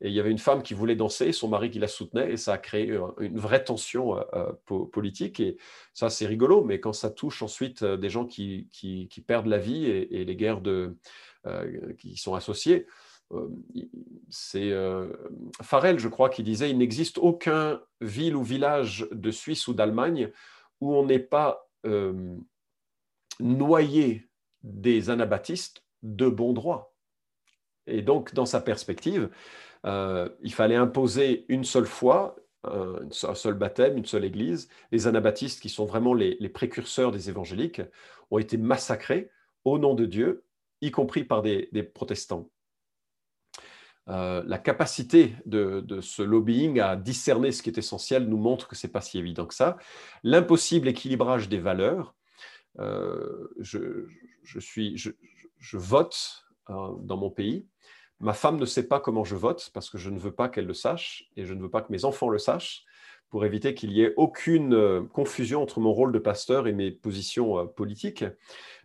Speaker 2: et il y avait une femme qui voulait danser, son mari qui la soutenait, et ça a créé une vraie tension euh, euh, politique. Et ça, c'est rigolo, mais quand ça touche ensuite euh, des gens qui, qui, perdent la vie et, les guerres de, qui sont associées, c'est Farel, je crois, qui disait il n'existe aucun ville ou village de Suisse ou d'Allemagne où on n'est pas noyé des anabaptistes de bon droit. Et donc, dans sa perspective, euh, il fallait imposer une seule fois, un, seul baptême, une seule église. Les anabaptistes, qui sont vraiment les, précurseurs des évangéliques, ont été massacrés au nom de Dieu, y compris par des, protestants. Euh, la capacité de, ce lobbying à discerner ce qui est essentiel nous montre que ce n'est pas si évident que ça. L'impossible équilibrage des valeurs. Euh, je, suis, je, vote dans mon pays Ma femme ne sait pas comment je vote parce que je ne veux pas qu'elle le sache et je ne veux pas que mes enfants le sachent pour éviter qu'il y ait aucune euh, confusion entre mon rôle de pasteur et mes positions politiques.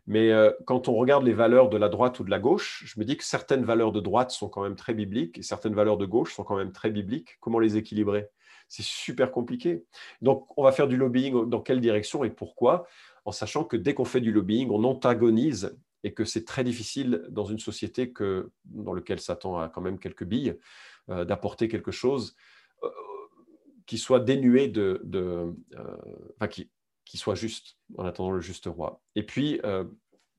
Speaker 2: Mais euh, quand on regarde les valeurs de la droite ou de la gauche, je me dis que certaines valeurs de droite sont quand même très bibliques et certaines valeurs de gauche sont quand même très bibliques. Comment les équilibrer? C'est super compliqué. Donc, on va faire du lobbying dans quelle direction et pourquoi? En sachant que dès qu'on fait du lobbying, on antagonise et que c'est très difficile dans une société dans laquelle Satan a quand même quelques billes, euh, d'apporter quelque chose euh, qui soit dénué de... enfin, qui, qui, soit juste, en attendant le juste roi. Et puis,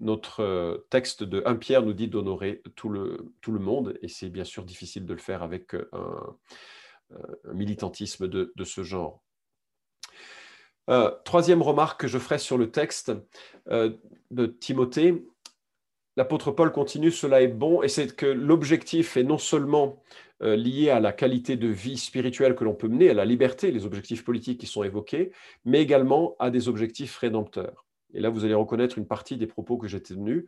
Speaker 2: notre texte de 1 Pierre nous dit d'honorer tout le, monde, et c'est bien sûr difficile de le faire avec un, militantisme de, de, ce genre. troisième remarque que je ferai sur le texte de Timothée, l'apôtre Paul continue, cela est bon, et c'est que l'objectif est non seulement euh, lié à la qualité de vie spirituelle que l'on peut mener, à la liberté, les objectifs politiques qui sont évoqués, mais également à des objectifs rédempteurs. Et là, vous allez reconnaître une partie des propos que j'ai tenus.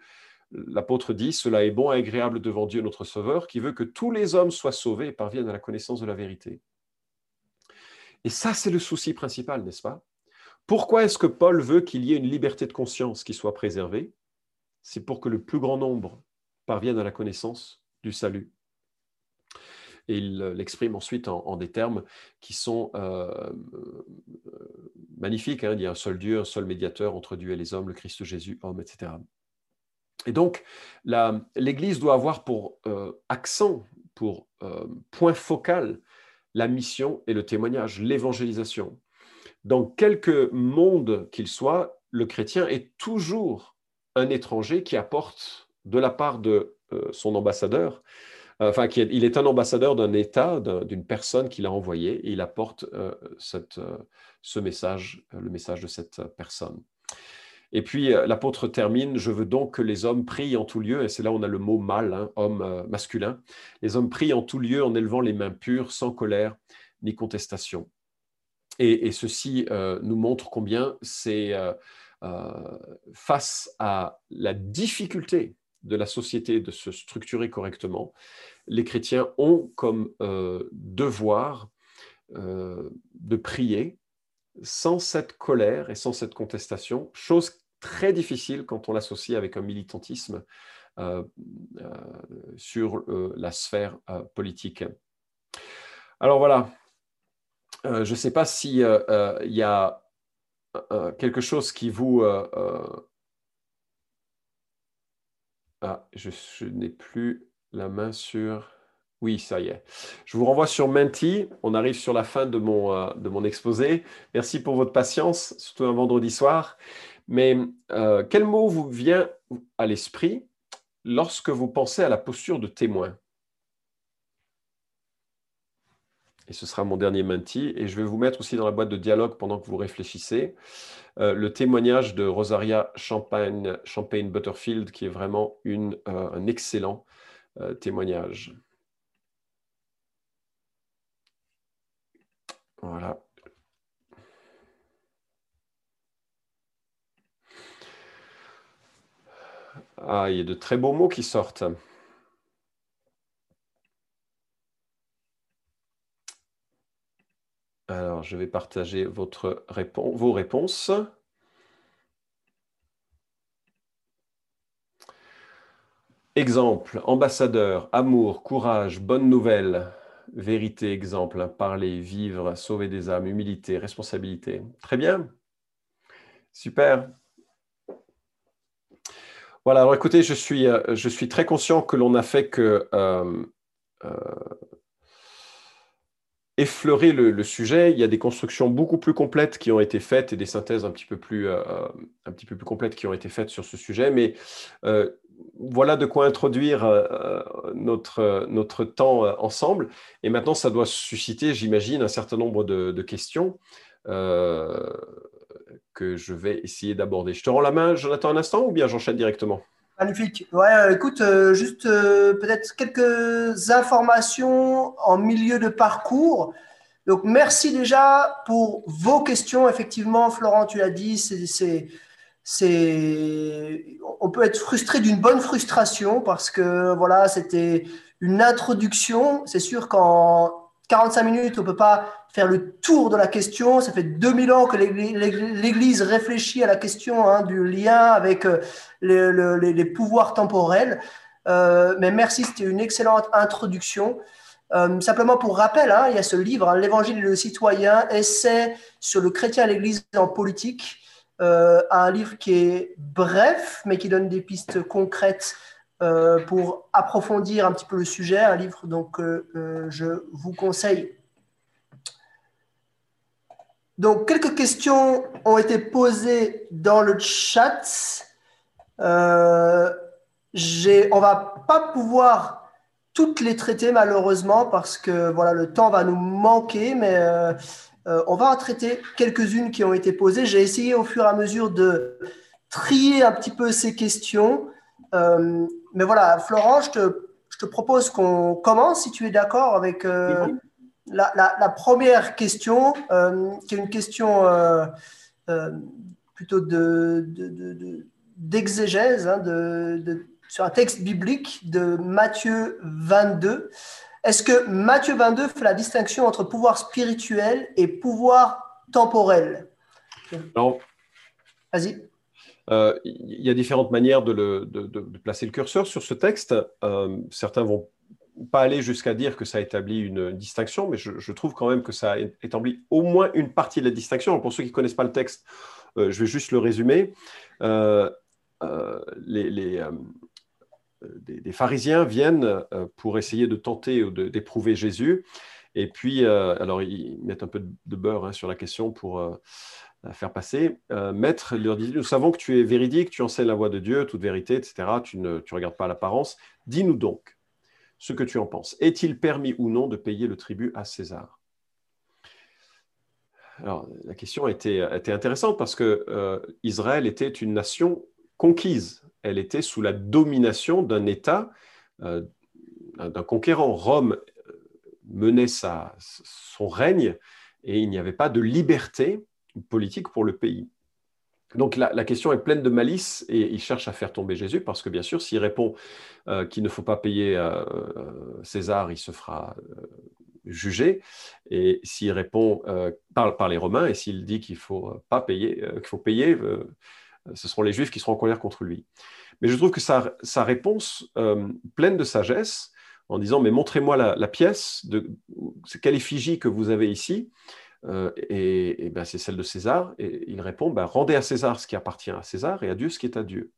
Speaker 2: L'apôtre dit, cela est bon et agréable devant Dieu notre Sauveur, qui veut que tous les hommes soient sauvés et parviennent à la connaissance de la vérité. Et ça, c'est le souci principal, n'est-ce pas? Pourquoi est-ce que Paul veut qu'il y ait une liberté de conscience qui soit préservée? C'est pour que le plus grand nombre parvienne à la connaissance du salut. Et il l'exprime ensuite en, des termes qui sont euh, euh, magnifiques. Hein. Il y a un seul Dieu, un seul médiateur entre Dieu et les hommes, le Christ Jésus, homme, etc. Et donc, l'Église doit avoir pour euh, accent, pour point focal, la mission et le témoignage, l'évangélisation. Dans quelque monde qu'il soit, le chrétien est toujours un étranger qui apporte de la part de euh, son ambassadeur enfin, il est un ambassadeur d'un État, d'une personne qu'il a envoyé, et il apporte cette, ce message, le message de cette personne. Et puis l'apôtre termine, je veux donc que les hommes prient en tout lieu, et c'est là où on a le mot mâle, hein, homme masculin, les hommes prient en tout lieu en élevant les mains pures, sans colère ni contestation. Et, ceci nous montre combien c'est face à la difficulté de la société de se structurer correctement, les chrétiens ont comme devoir de prier sans cette colère et sans cette contestation, chose très difficile quand on l'associe avec un militantisme euh, euh, sur euh, la sphère politique. Alors voilà, je ne sais pas s'il y a quelque chose qui vous... Ah, je n'ai plus la main sur... Oui, ça y est. Je vous renvoie sur Menti. On arrive sur la fin de mon, euh, de mon exposé. Merci pour votre patience, surtout un vendredi soir. Mais euh, quel mot vous vient à l'esprit lorsque vous pensez à la posture de témoin? Et ce sera mon dernier Menti. Et je vais vous mettre aussi dans la boîte de dialogue pendant que vous réfléchissez euh, le témoignage de Rosaria Champagne, Butterfield, qui est vraiment une, un excellent témoignage. Voilà. Ah, il y a de très beaux mots qui sortent. Alors, je vais partager vos réponses. Exemple, ambassadeur, amour, courage, bonne nouvelle vérité, exemple, parler, vivre, sauver des âmes, humilité, responsabilité. Très bien. Super. Voilà, alors écoutez, je suis, euh, très conscient que l'on a fait que euh, euh, effleurer le, sujet. Il y a des constructions beaucoup plus complètes qui ont été faites et des synthèses un petit peu plus, un petit peu plus complètes qui ont été faites sur ce sujet. Mais voilà de quoi introduire euh, euh, notre, notre temps euh, ensemble. Et maintenant, ça doit susciter, j'imagine, un certain nombre de, questions que je vais essayer d'aborder. Je te rends la main, Jonathan, un instant, ou bien j'enchaîne directement?
Speaker 1: Magnifique. Ouais, écoute, juste peut-être quelques informations en milieu de parcours. Donc, merci déjà pour vos questions. Effectivement, Florent, tu l'as dit, c'est c'est, on peut être frustré d'une bonne frustration parce que voilà, c'était une introduction. C'est sûr qu'en 45 minutes, on peut pas faire le tour de la question. Ça fait 2000 ans que l'Église réfléchit à la question hein, du lien avec euh, les, pouvoirs temporels. Euh, mais merci, c'était une excellente introduction. Euh, simplement pour rappel, hein, il y a ce livre, hein, L'Évangile et le citoyen, essai sur le chrétien à l'Église en politique. Un livre qui est bref, mais qui donne des pistes concrètes euh, pour approfondir un petit peu le sujet. Un livre donc euh, je vous conseille. Donc quelques questions ont été posées dans le chat. on va pas pouvoir toutes les traiter malheureusement parce que voilà le temps va nous manquer, mais euh, on va en traiter quelques-unes qui ont été posées. J'ai essayé au fur et à mesure de trier un petit peu ces questions. Euh, mais voilà, Florent, je te, propose qu'on commence, si tu es d'accord, avec euh, la, première question, qui est une question plutôt d'exégèse, hein, sur un texte biblique de Matthieu 22. Est-ce que Matthieu 22 fait la distinction entre pouvoir spirituel et pouvoir temporel?
Speaker 2: Non.
Speaker 1: Vas-y.
Speaker 2: Euh, il y a différentes manières de, placer le curseur sur ce texte. Euh, certains vont pas aller jusqu'à dire que ça établit une distinction, mais je, trouve quand même que ça établit au moins une partie de la distinction. pour ceux qui ne connaissent pas le texte, euh, je vais juste le résumer. les, des, pharisiens viennent euh, pour essayer de tenter ou d'éprouver Jésus. Et puis, euh, alors, ils mettent un peu de beurre hein, sur la question pour euh, la faire passer. Maître leur dit, nous savons que tu es véridique, tu enseignes la voix de Dieu, toute vérité, etc. Tu ne tu regardes pas l'apparence. Dis-nous donc, ce que tu en penses. Est-il permis ou non de payer le tribut à César? Alors, la question était, intéressante parce que euh, Israël était une nation conquise. Elle était sous la domination d'un État, euh, d'un conquérant. Rome euh, menait sa, son règne et il n'y avait pas de liberté politique pour le pays. Donc la, question est pleine de malice et il cherche à faire tomber Jésus parce que bien sûr, s'il répond euh, qu'il ne faut pas payer euh, César, il se fera euh, juger. Et s'il répond par, les Romains et s'il dit qu'il faut pas payer, qu'il faut payer, ce seront les Juifs qui seront en colère contre lui. Mais je trouve que sa, sa réponse pleine de sagesse en disant mais montrez-moi la, la, pièce de quelle effigie que vous avez ici euh, et, ben, c'est celle de César. Et il répond, ben, rendez à César ce qui appartient à César et à Dieu ce qui est à Dieu.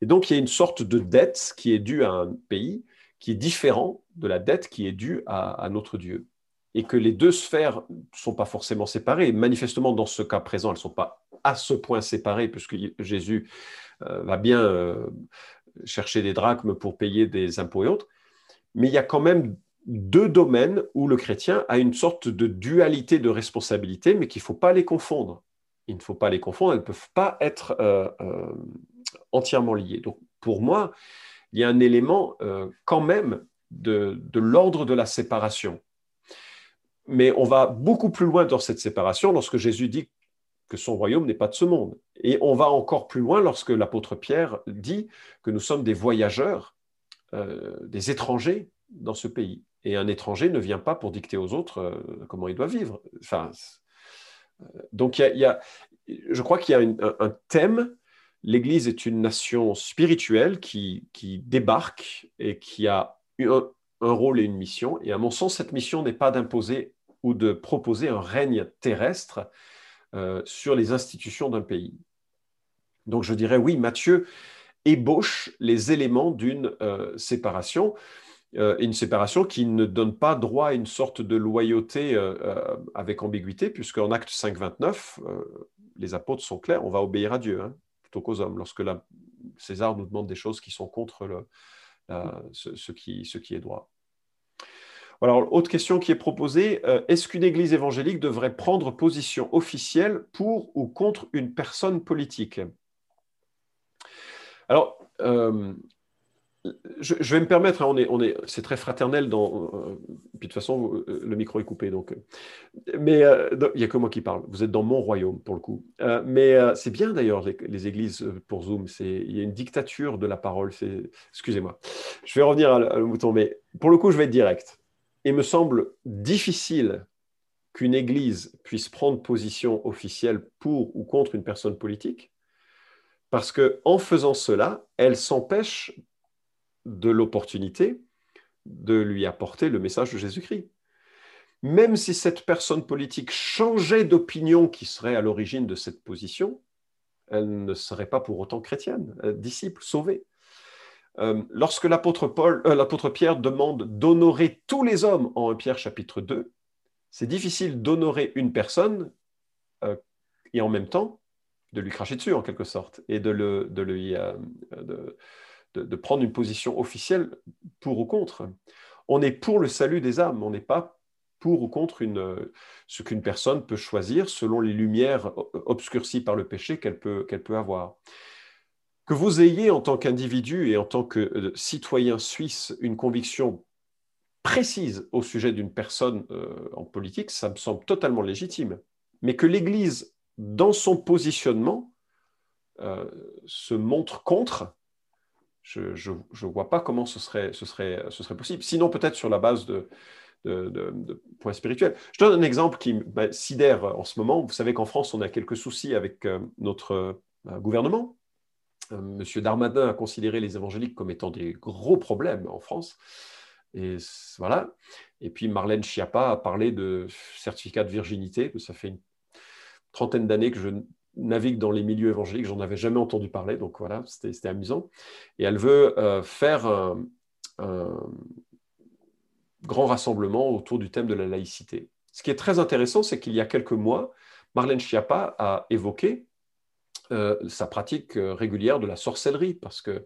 Speaker 2: Et donc il y a une sorte de dette qui est due à un pays qui est différent de la dette qui est due à, notre Dieu. Et que les deux sphères ne sont pas forcément séparées. Manifestement, dans ce cas présent, elles ne sont pas à ce point séparées, puisque Jésus euh, va bien euh, chercher des drachmes pour payer des impôts et autres. Mais il y a quand même deux domaines où le chrétien a une sorte de dualité de responsabilité, mais qu'il ne faut pas les confondre. Il ne faut pas les confondre, elles ne peuvent pas être euh, euh, entièrement liées. Donc pour moi, il y a un élément euh, quand même de, de l'ordre de la séparation. Mais on va beaucoup plus loin dans cette séparation lorsque Jésus dit que son royaume n'est pas de ce monde. Et on va encore plus loin lorsque l'apôtre Pierre dit que nous sommes des voyageurs, des étrangers dans ce pays. Et un étranger ne vient pas pour dicter aux autres euh, comment il doit vivre. Enfin, euh, donc, y, a, je crois qu'il y a un, thème. L'Église est une nation spirituelle qui, qui débarque et qui a un, un, rôle et une mission. Et à mon sens, cette mission n'est pas d'imposer ou de proposer un règne terrestre euh, sur les institutions d'un pays. Donc je dirais oui, Matthieu ébauche les éléments d'une séparation. Euh, une séparation qui ne donne pas droit à une sorte de loyauté euh, euh, avec ambiguïté, puisqu'en acte 5, 29, les apôtres sont clairs, on va obéir à Dieu hein, plutôt qu'aux hommes, lorsque César nous demande des choses qui sont contre le, ce, qui, ce, qui, est droit. Alors, autre question qui est proposée, est-ce qu'une église évangélique devrait prendre position officielle pour ou contre une personne politique? Alors, je, vais me permettre, hein, on est, c'est très fraternel dans. Euh, puis de toute façon, euh, le micro est coupé, donc. Euh, mais il n'y a que moi qui parle. Vous êtes dans mon royaume pour le coup. mais c'est bien d'ailleurs les, églises pour Zoom. Il y a une dictature de la parole. Excusez-moi. Je vais revenir à, le mouton, mais pour le coup, je vais être direct. Il me semble difficile qu'une église puisse prendre position officielle pour ou contre une personne politique, parce que en faisant cela, elle s'empêche de l'opportunité de lui apporter le message de Jésus-Christ. Même si cette personne politique changeait d'opinion qui serait à l'origine de cette position, elle ne serait pas pour autant chrétienne, disciple, sauvée. Euh, lorsque euh, l'apôtre Pierre demande d'honorer tous les hommes en 1 Pierre chapitre 2, c'est difficile d'honorer une personne euh, et en même temps de lui cracher dessus en quelque sorte et de, le, de lui de, prendre une position officielle pour ou contre. On est pour le salut des âmes, on n'est pas pour ou contre une, ce qu'une personne peut choisir selon les lumières obscurcies par le péché qu'elle peut, peut avoir. Que vous ayez en tant qu'individu et en tant que euh, citoyen suisse une conviction précise au sujet d'une personne euh, en politique, ça me semble totalement légitime. Mais que l'Église, dans son positionnement, euh, se montre contre, je ne vois pas comment ce serait, possible. Sinon, peut-être sur la base de, points spirituels. Je donne un exemple qui me sidère en ce moment. Vous savez qu'en France, on a quelques soucis avec euh, notre euh, gouvernement. Euh, Monsieur Darmanin a considéré les évangéliques comme étant des gros problèmes en France. Et voilà. Et puis Marlène Schiappa a parlé de certificat de virginité. Ça fait une trentaine d'années que je navigue dans les milieux évangéliques, j'en avais jamais entendu parler, donc voilà, c'était amusant. Et elle veut euh, faire un, grand rassemblement autour du thème de la laïcité. Ce qui est très intéressant, c'est qu'il y a quelques mois, Marlène Schiappa a évoqué euh, sa pratique euh, régulière de la sorcellerie, parce que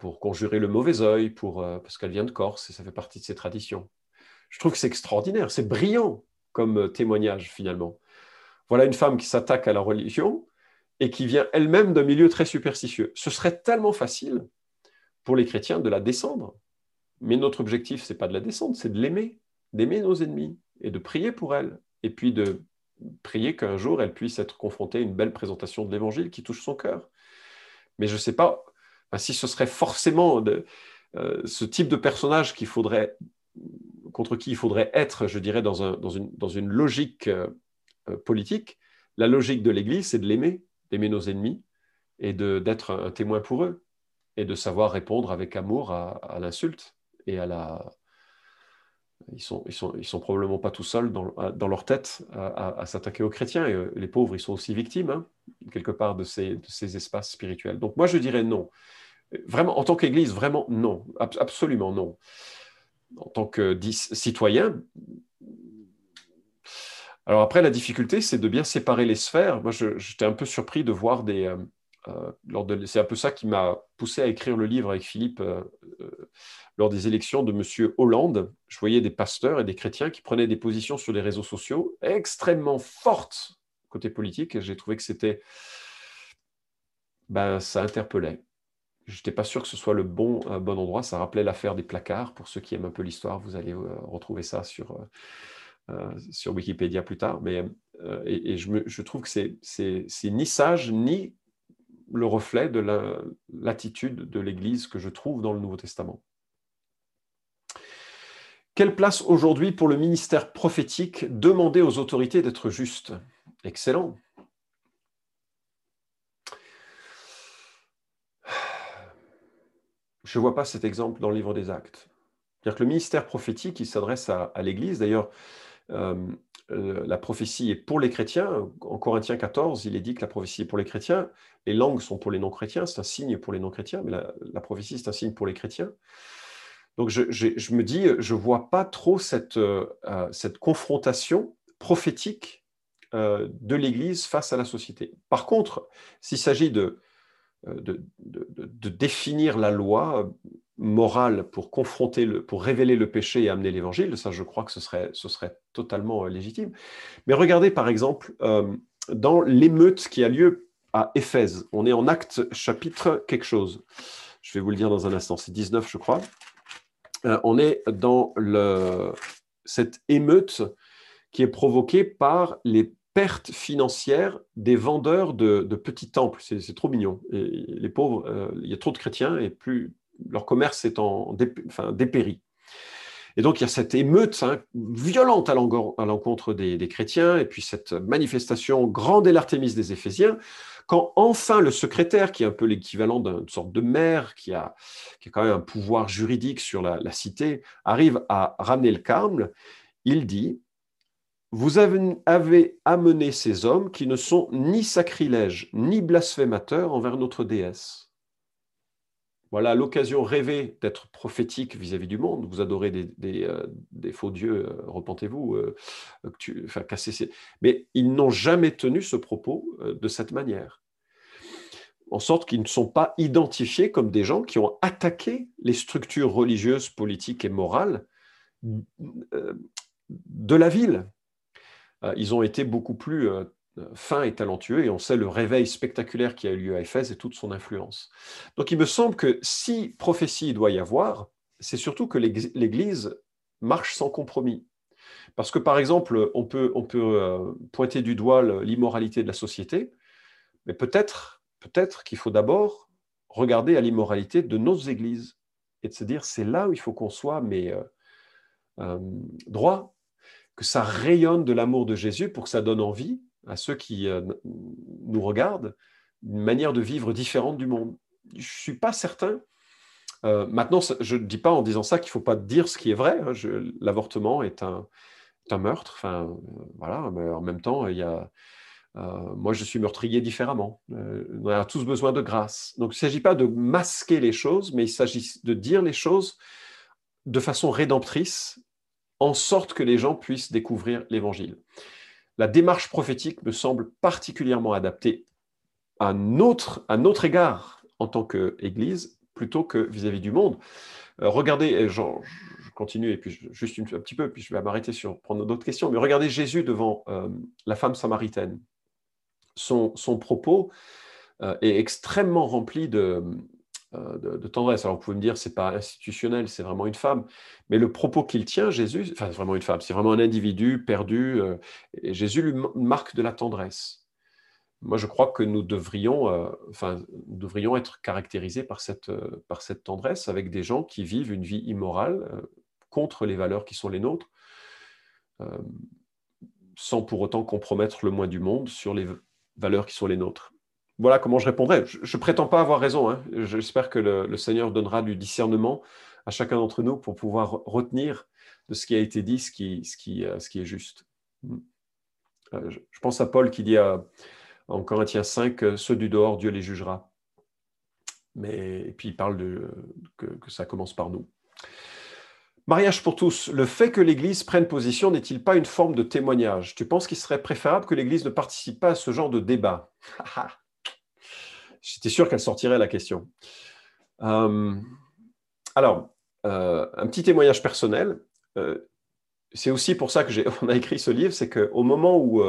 Speaker 2: pour conjurer le mauvais œil, pour, parce qu'elle vient de Corse et ça fait partie de ses traditions. Je trouve que c'est extraordinaire, c'est brillant comme témoignage finalement. Voilà une femme qui s'attaque à la religion et qui vient elle-même d'un milieu très superstitieux. Ce serait tellement facile pour les chrétiens de la descendre. Mais notre objectif, ce n'est pas de la descendre, c'est de l'aimer, d'aimer nos ennemis et de prier pour elle. Et puis de prier qu'un jour, elle puisse être confrontée à une belle présentation de l'Évangile qui touche son cœur. Mais je ne sais pas si ce serait forcément euh, ce type de personnage faudrait, contre qui il faudrait être, je dirais, dans, une, logique euh, politique. La logique de l'Église, c'est de l'aimer, d'aimer nos ennemis et d'être un témoin pour eux et de savoir répondre avec amour à, l'insulte et à la. Ils sont, ils sont, ils sont probablement pas tout seuls dans, dans leur tête à, s'attaquer aux chrétiens. Et euh, les pauvres, ils sont aussi victimes, hein, quelque part, de ces, de ces espaces spirituels. Donc moi, je dirais non. Vraiment, en tant qu'Église, vraiment non. Absolument non. En tant que citoyen, alors après, la difficulté, c'est de bien séparer les sphères. Moi, j'étais un peu surpris de voir des... Euh, euh, c'est un peu ça qui m'a poussé à écrire le livre avec Philippe euh, lors des élections de M. Hollande. Je voyais des pasteurs et des chrétiens qui prenaient des positions sur les réseaux sociaux extrêmement fortes côté politique. J'ai trouvé que c'était... Ben, ça interpellait. Je n'étais pas sûr que ce soit le bon, bon endroit. Ça rappelait l'affaire des placards. Pour ceux qui aiment un peu l'histoire, vous allez retrouver ça sur sur Wikipédia plus tard, mais euh, et, je, trouve que c'est ni sage ni le reflet de l'attitude de l'Église que je trouve dans le Nouveau Testament. Quelle place aujourd'hui pour le ministère prophétique demander aux autorités d'être justes? Excellent. Je ne vois pas cet exemple dans le livre des actes. C'est-à-dire que le ministère prophétique, il s'adresse à, l'Église. D'ailleurs, euh, euh, la prophétie est pour les chrétiens. En Corinthiens 14, il est dit que la prophétie est pour les chrétiens. Les langues sont pour les non-chrétiens, c'est un signe pour les non-chrétiens, mais la, prophétie, c'est un signe pour les chrétiens. Donc je, me dis, je ne vois pas trop cette, euh, confrontation prophétique de l'Église face à la société. Par contre, s'il s'agit de, définir la loi, morale pour confronter, le, pour révéler le péché et amener l'évangile, ça je crois que ce serait, ce serait totalement euh, légitime. Mais regardez par exemple euh, dans l'émeute qui a lieu à Éphèse, on est en acte chapitre quelque chose. Je vais vous le dire dans un instant, c'est 19 je crois. Euh, on est dans le, cette émeute qui est provoquée par les pertes financières des vendeurs de, petits temples. C'est trop mignon. les pauvres, il y a trop de chrétiens et plus, leur commerce est en enfin, dépéri. Et donc, il y a cette émeute hein, violente à l'encontre des, chrétiens, et puis cette manifestation grande et l'Artémis des Éphésiens, quand enfin le secrétaire, qui est un peu l'équivalent d'une sorte de maire, qui a, qui a quand même un pouvoir juridique sur la, cité, arrive à ramener le calme, il dit Vous avez amené ces hommes qui ne sont ni sacrilèges, ni blasphémateurs envers notre déesse voilà l'occasion rêvée d'être prophétique vis-à-vis du monde. Vous adorez des, euh, faux dieux, euh, repentez-vous, euh, enfin, cassez Mais ils n'ont jamais tenu ce propos de cette manière. En sorte qu'ils ne sont pas identifiés comme des gens qui ont attaqué les structures religieuses, politiques et morales de la ville. Ils ont été beaucoup plus fin et talentueux, et on sait le réveil spectaculaire qui a eu lieu à Éphèse et toute son influence. Donc il me semble que si prophétie doit y avoir, c'est surtout que l'Église marche sans compromis. Parce que par exemple, on peut, peut euh, pointer du doigt l'immoralité de la société, mais peut-être peut-être qu'il faut d'abord regarder à l'immoralité de nos églises et de se dire c'est là où il faut qu'on soit mais euh, euh, droit, que ça rayonne de l'amour de Jésus pour que ça donne envie à ceux qui euh, nous regardent une manière de vivre différente du monde. Je ne suis pas certain. Euh, maintenant, je ne dis pas en disant ça qu'il ne faut pas dire ce qui est vrai. Hein. L'avortement est un, un, meurtre. Enfin, euh, voilà, mais en même temps, il y a, moi, je suis meurtrier différemment. on a tous besoin de grâce. Donc, il ne s'agit pas de masquer les choses, mais il s'agit de dire les choses de façon rédemptrice, en sorte que les gens puissent découvrir l'Évangile la démarche prophétique me semble particulièrement adaptée à notre, égard en tant qu'Église plutôt que vis-à-vis du monde. regardez, je continue et puis juste un petit peu, puis je vais m'arrêter sur prendre d'autres questions, mais regardez Jésus devant la femme samaritaine. Son, son propos est extrêmement rempli de, euh, de, tendresse. Alors vous pouvez me dire, c'est pas institutionnel, c'est vraiment une femme. Mais le propos qu'il tient, Jésus, enfin c'est vraiment une femme, c'est vraiment un individu perdu. Euh, et Jésus lui marque de la tendresse. Moi, je crois que nous devrions, euh, enfin, devrions être caractérisés par cette, par cette tendresse avec des gens qui vivent une vie immorale contre les valeurs qui sont les nôtres, sans pour autant compromettre le moins du monde sur les valeurs qui sont les nôtres voilà comment je répondrai. Je ne prétends pas avoir raison. Hein. J'espère que le, Seigneur donnera du discernement à chacun d'entre nous pour pouvoir retenir de ce qui a été dit ce qui, euh, est juste. Hmm. Euh, je pense à Paul qui dit en Corinthiens 5, ceux du dehors, Dieu les jugera. Mais, et puis il parle que ça commence par nous. Mariage pour tous, le fait que l'Église prenne position n'est-il pas une forme de témoignage? Tu penses qu'il serait préférable que l'Église ne participe pas à ce genre de débat? J'étais sûr qu'elle sortirait la question. Euh, alors, euh, un petit témoignage personnel. Euh, c'est aussi pour ça que on a écrit ce livre, c'est qu'au moment où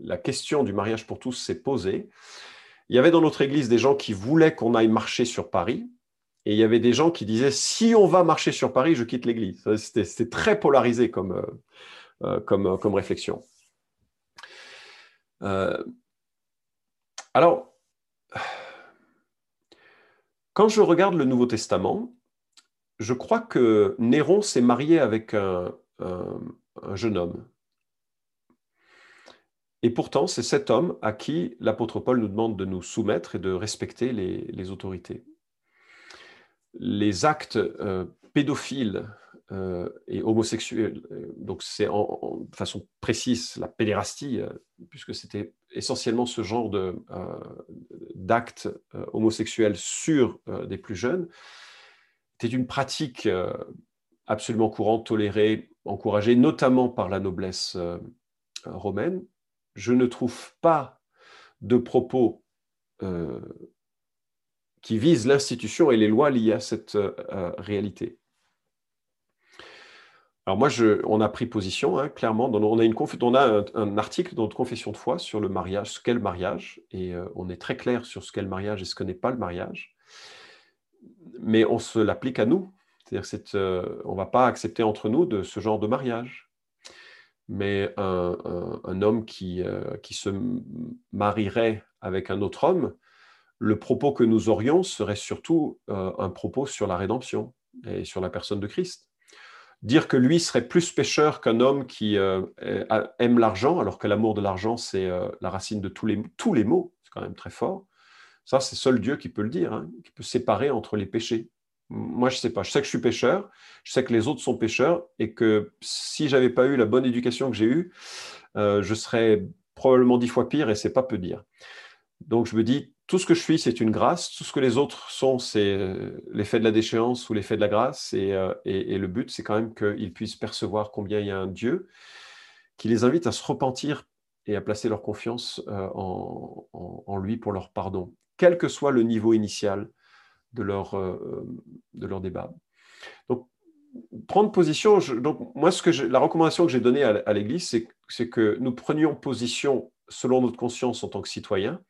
Speaker 2: la question du mariage pour tous s'est posée, il y avait dans notre église des gens qui voulaient qu'on aille marcher sur Paris, et il y avait des gens qui disaient si on va marcher sur Paris, je quitte l'église. C'était très polarisé comme, comme, comme réflexion. alors, quand je regarde le Nouveau Testament, je crois que Néron s'est marié avec un, jeune homme. Et pourtant, c'est cet homme à qui l'apôtre Paul nous demande de nous soumettre et de respecter les, autorités. Les actes euh, pédophiles euh, et homosexuels, euh, donc c'est en, façon précise la pédérastie, puisque c'était essentiellement ce genre d'actes homosexuels sur des plus jeunes, c'était une pratique absolument courante, tolérée, encouragée, notamment par la noblesse romaine. Je ne trouve pas de propos qui visent l'institution et les lois liées à cette réalité. Alors moi, on a pris position, hein, clairement. on a, un, article dans notre confession de foi sur le mariage, ce qu'est le mariage, et euh, on est très clair sur ce qu'est le mariage et ce que n'est pas le mariage. Mais on se l'applique à nous. C'est-à-dire euh, on ne va pas accepter entre nous de ce genre de mariage. Mais un, homme euh, qui se marierait avec un autre homme, le propos que nous aurions serait surtout un propos sur la rédemption et sur la personne de Christ dire que lui serait plus pécheur qu'un homme qui euh, aime l'argent, alors que l'amour de l'argent, c'est euh, la racine de tous les, tous les maux, c'est quand même très fort. Ça, c'est seul Dieu qui peut le dire, hein, qui peut séparer entre les péchés. Moi, je ne sais pas. Je sais que je suis pécheur, je sais que les autres sont pécheurs, et que si j'avais pas eu la bonne éducation que j'ai eue, euh, je serais probablement dix fois pire, et c'est pas peu dire. Donc, je me dis, tout ce que je suis, c'est une grâce. Tout ce que les autres sont, c'est euh, l'effet de la déchéance ou l'effet de la grâce. Euh, et, le but, c'est quand même qu'ils puissent percevoir combien il y a un Dieu qui les invite à se repentir et à placer leur confiance euh, en, lui pour leur pardon, quel que soit le niveau initial de leur, de leur débat. Donc, prendre position, donc moi, ce que la recommandation que j'ai donnée à, à l'Église, c'est que nous prenions position selon notre conscience en tant que citoyens,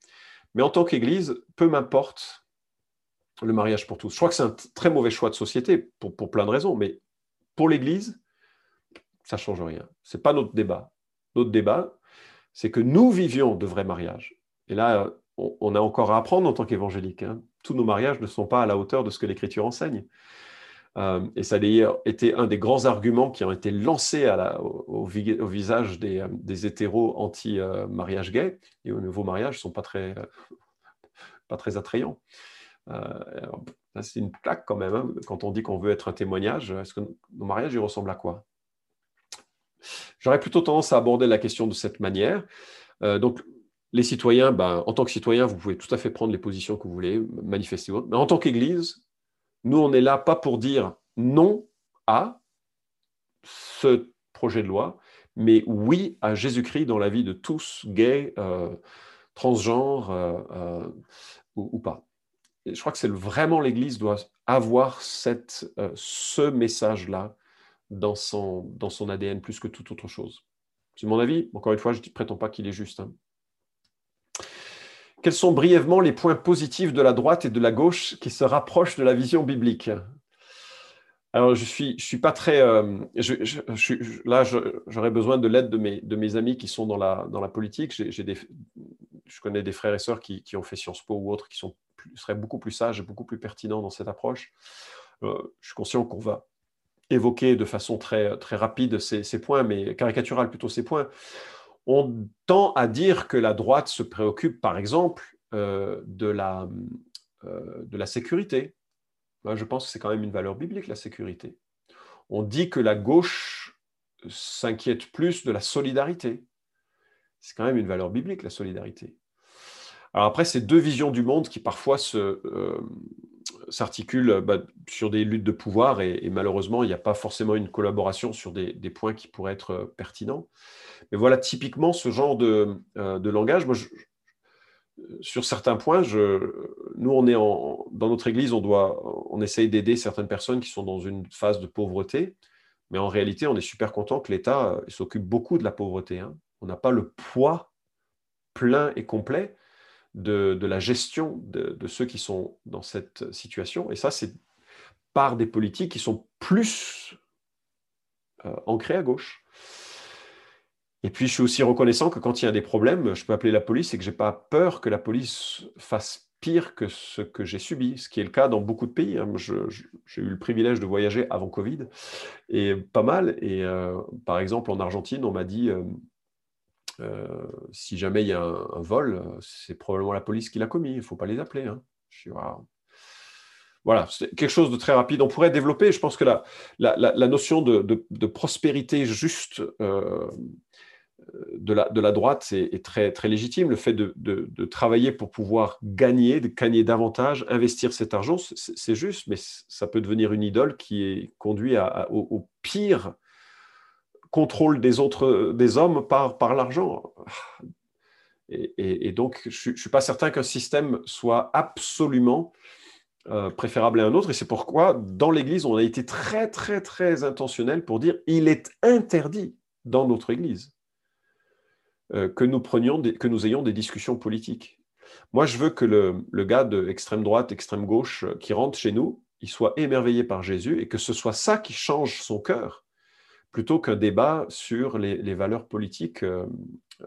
Speaker 2: mais en tant qu'Église, peu m'importe le mariage pour tous. Je crois que c'est un très mauvais choix de société pour, plein de raisons, mais pour l'Église, ça ne change rien. Ce n'est pas notre débat. Notre débat, c'est que nous vivions de vrais mariages. Et là, on, a encore à apprendre en tant qu'évangélique. Hein. Tous nos mariages ne sont pas à la hauteur de ce que l'Écriture enseigne. Euh, et ça a d'ailleurs été un des grands arguments qui ont été lancés au, visage des, des hétéros anti-mariage gay et au nouveau mariage ne sont pas très, pas très attrayants. Euh, c'est une plaque quand même, hein. quand on dit qu'on veut être un témoignage. Est-ce que nos mariages ils ressemblent à quoi? J'aurais plutôt tendance à aborder la question de cette manière. Euh, donc, les citoyens, ben, en tant que citoyens, vous pouvez tout à fait prendre les positions que vous voulez, manifester. Mais en tant qu'Église, nous, on est là pas pour dire non à ce projet de loi, mais oui à Jésus-Christ dans la vie de tous, gays, euh, transgenres euh, euh, ou, pas. je crois que c'est vraiment l'Église doit avoir ce message-là dans son, dans son ADN plus que toute autre chose. C'est mon avis. Encore une fois, je ne prétends pas qu'il est juste. Hein. Quels sont brièvement les points positifs de la droite et de la gauche qui se rapprochent de la vision biblique? Alors, je suis, suis pas très. Euh, là, j'aurais besoin de l'aide de mes, amis qui sont dans la, politique. Je connais des frères et sœurs qui, qui, ont fait Sciences Po ou autres qui sont, seraient beaucoup plus sages et beaucoup plus pertinents dans cette approche. Euh, je suis conscient qu'on va évoquer de façon très, rapide ces, ces points, mais caricaturale plutôt ces points. On tend à dire que la droite se préoccupe, par exemple, euh, de, la, de la sécurité, je pense que c'est quand même une valeur biblique, la sécurité. On dit que la gauche s'inquiète plus de la solidarité. C'est quand même une valeur biblique, la solidarité. Alors après, c'est deux visions du monde qui parfois euh, s'articulent bah, sur des luttes de pouvoir et, malheureusement, il n'y a pas forcément une collaboration sur des, points qui pourraient être euh, pertinents. Mais voilà, typiquement, ce genre de, euh, de langage, moi, sur certains points, nous, on est dans notre Église, on, doit, on essaye d'aider certaines personnes qui sont dans une phase de pauvreté, mais en réalité, on est super content que l'État euh, s'occupe beaucoup de la pauvreté. Hein. On n'a pas le poids plein et complet de, la gestion de, ceux qui sont dans cette situation. Et ça, c'est par des politiques qui sont plus euh, ancrées à gauche. Et puis, je suis aussi reconnaissant que quand il y a des problèmes, je peux appeler la police et que je n'ai pas peur que la police fasse pire que ce que j'ai subi, ce qui est le cas dans beaucoup de pays. Hein. J'ai eu le privilège de voyager avant Covid, et pas mal. Et euh, par exemple, en Argentine, on m'a dit, euh, euh, si jamais il y a un, vol, c'est probablement la police qui l'a commis, il ne faut pas les appeler. Hein. Voilà, c'est quelque chose de très rapide. On pourrait développer, je pense que la, notion de, prospérité juste de la, de la droite est, très, légitime. Le fait de, travailler pour pouvoir gagner, de gagner davantage, investir cet argent, c'est juste, mais ça peut devenir une idole qui est conduit au, pire contrôle des autres des hommes par, par l'argent. Et, donc, je ne suis pas certain qu'un système soit absolument euh, préférable à un autre. Et c'est pourquoi, dans l'Église, on a été très, très, très intentionnel pour dire il est interdit dans notre Église euh, que nous prenions, que nous ayons des discussions politiques. Moi, je veux que le, gars de extrême droite, extrême gauche euh, qui rentre chez nous, il soit émerveillé par Jésus et que ce soit ça qui change son cœur, plutôt qu'un débat sur les, valeurs politiques euh,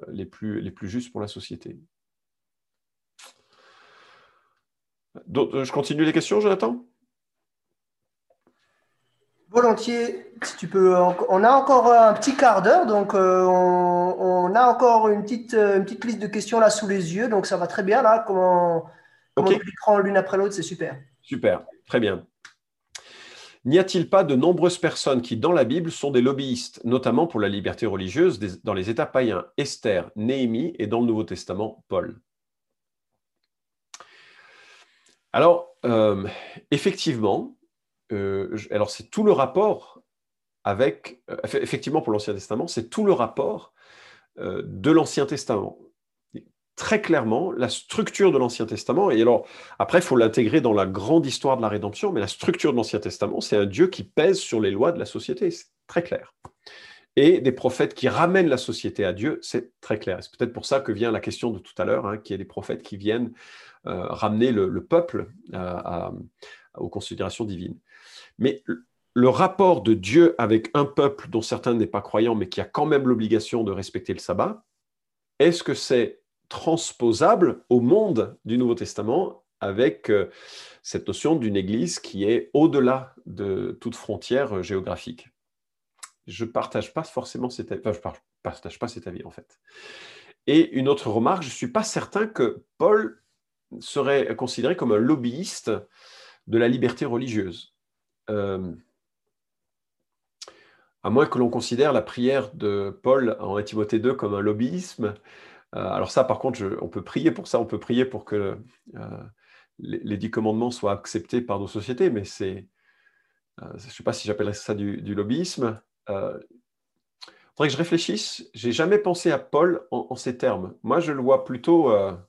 Speaker 2: les, plus, les plus justes pour la société. je continue les questions, Jonathan?
Speaker 1: Volontiers, si tu peux. On a encore un petit quart d'heure, donc euh, on, a encore une petite, euh, une petite liste de questions là sous les yeux, donc ça va très bien là. Comment, comment okay. on l'une après l'autre, c'est super.
Speaker 2: Super, très bien. N'y a-t-il pas de nombreuses personnes qui, dans la Bible, sont des lobbyistes, notamment pour la liberté religieuse dans les États païens Esther, Néhémie et dans le Nouveau Testament, Paul? Alors, euh, effectivement, euh, alors c'est tout le rapport avec, euh, effectivement pour l'Ancien Testament, c'est tout le rapport de l'Ancien Testament. Très clairement, la structure de l'Ancien Testament, et alors après, il faut l'intégrer dans la grande histoire de la rédemption, mais la structure de l'Ancien Testament, c'est un Dieu qui pèse sur les lois de la société, c'est très clair. Et des prophètes qui ramènent la société à Dieu, c'est très clair. C'est peut-être pour ça que vient la question de tout à l'heure, hein, qu'il y a des prophètes qui viennent ramener le, peuple aux considérations divines. Mais le rapport de Dieu avec un peuple dont certains n'est pas croyant, mais qui a quand même l'obligation de respecter le sabbat, est-ce que c'est transposable au monde du Nouveau Testament avec euh, cette notion d'une Église qui est au-delà de toute frontière géographique Je ne partage pas forcément cet avis. Je partage pas cet avis en fait. Et une autre remarque, je ne suis pas certain que Paul serait considéré comme un lobbyiste de la liberté religieuse. Euh, à moins que l'on considère la prière de Paul en Timothée 2 comme un lobbyisme. Euh, alors ça, par contre, on peut prier pour ça, on peut prier pour que euh, les, dix commandements soient acceptés par nos sociétés, mais c'est, je ne sais pas si j'appellerais ça du, lobbyisme. Il faudrait que je réfléchisse. J'ai jamais pensé à Paul en, ces termes. Moi, je le vois plutôt un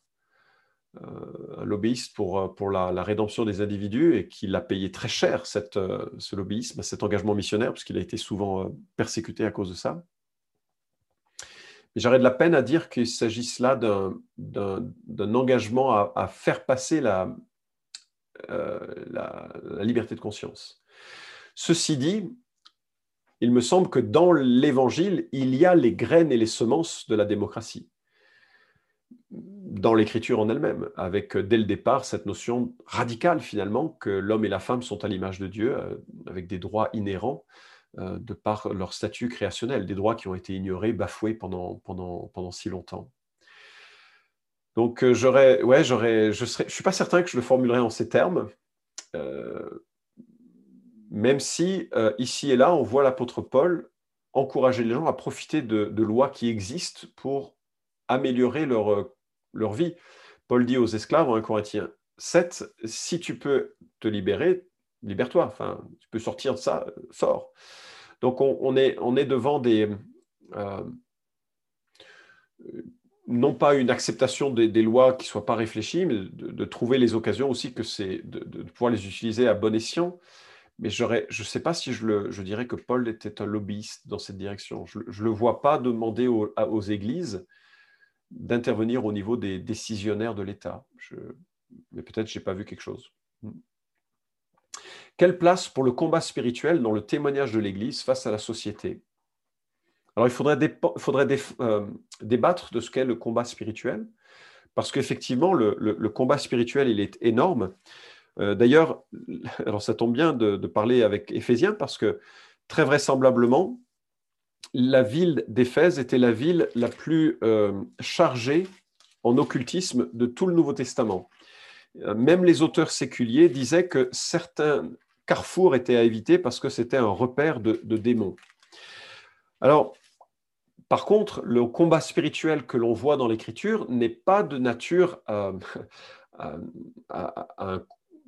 Speaker 2: lobbyiste pour, la, rédemption des individus et qu'il a payé très cher ce lobbyisme, cet engagement missionnaire, puisqu'il a été souvent persécuté à cause de ça. J'aurais de la peine à dire qu'il s'agisse là d'un engagement à, faire passer la, la, liberté de conscience. Ceci dit, il me semble que dans l'Évangile, il y a les graines et les semences de la démocratie dans l'écriture en elle-même, avec dès le départ cette notion radicale finalement que l'homme et la femme sont à l'image de Dieu, euh, avec des droits inhérents euh, de par leur statut créationnel, des droits qui ont été ignorés, bafoués pendant, pendant, pendant si longtemps. Donc euh, j'aurais, ouais, j'aurais, je serais, je suis pas certain que je le formulerais en ces termes, même si ici et là on voit l'apôtre Paul encourager les gens à profiter de, de lois qui existent pour améliorer leur leur vie. Paul dit aux esclaves en 1 Corinthiens 7, si tu peux te libérer, libère-toi. Enfin, tu peux sortir de ça, sors. Donc on, est, devant des... Euh, non pas une acceptation des, lois qui ne soient pas réfléchies, mais de, trouver les occasions aussi que de, pouvoir les utiliser à bon escient. Mais je ne sais pas si je, dirais que Paul était un lobbyiste dans cette direction. Je ne le vois pas demander aux églises d'intervenir au niveau des décisionnaires de l'État. Mais peut-être je n'ai pas vu quelque chose. Quelle place pour le combat spirituel dans le témoignage de l'Église face à la société? Alors il faudrait, euh, débattre de ce qu'est le combat spirituel, parce qu'effectivement, le, combat spirituel, il est énorme. Euh, d'ailleurs, alors ça tombe bien de, de parler avec Éphésiens, parce que très vraisemblablement, la ville d'Éphèse était la ville la plus euh, chargée en occultisme de tout le Nouveau Testament. Euh, même les auteurs séculiers disaient que certains carrefours étaient à éviter parce que c'était un repère de, démons. Alors, par contre, le combat spirituel que l'on voit dans l'Écriture n'est pas de nature à,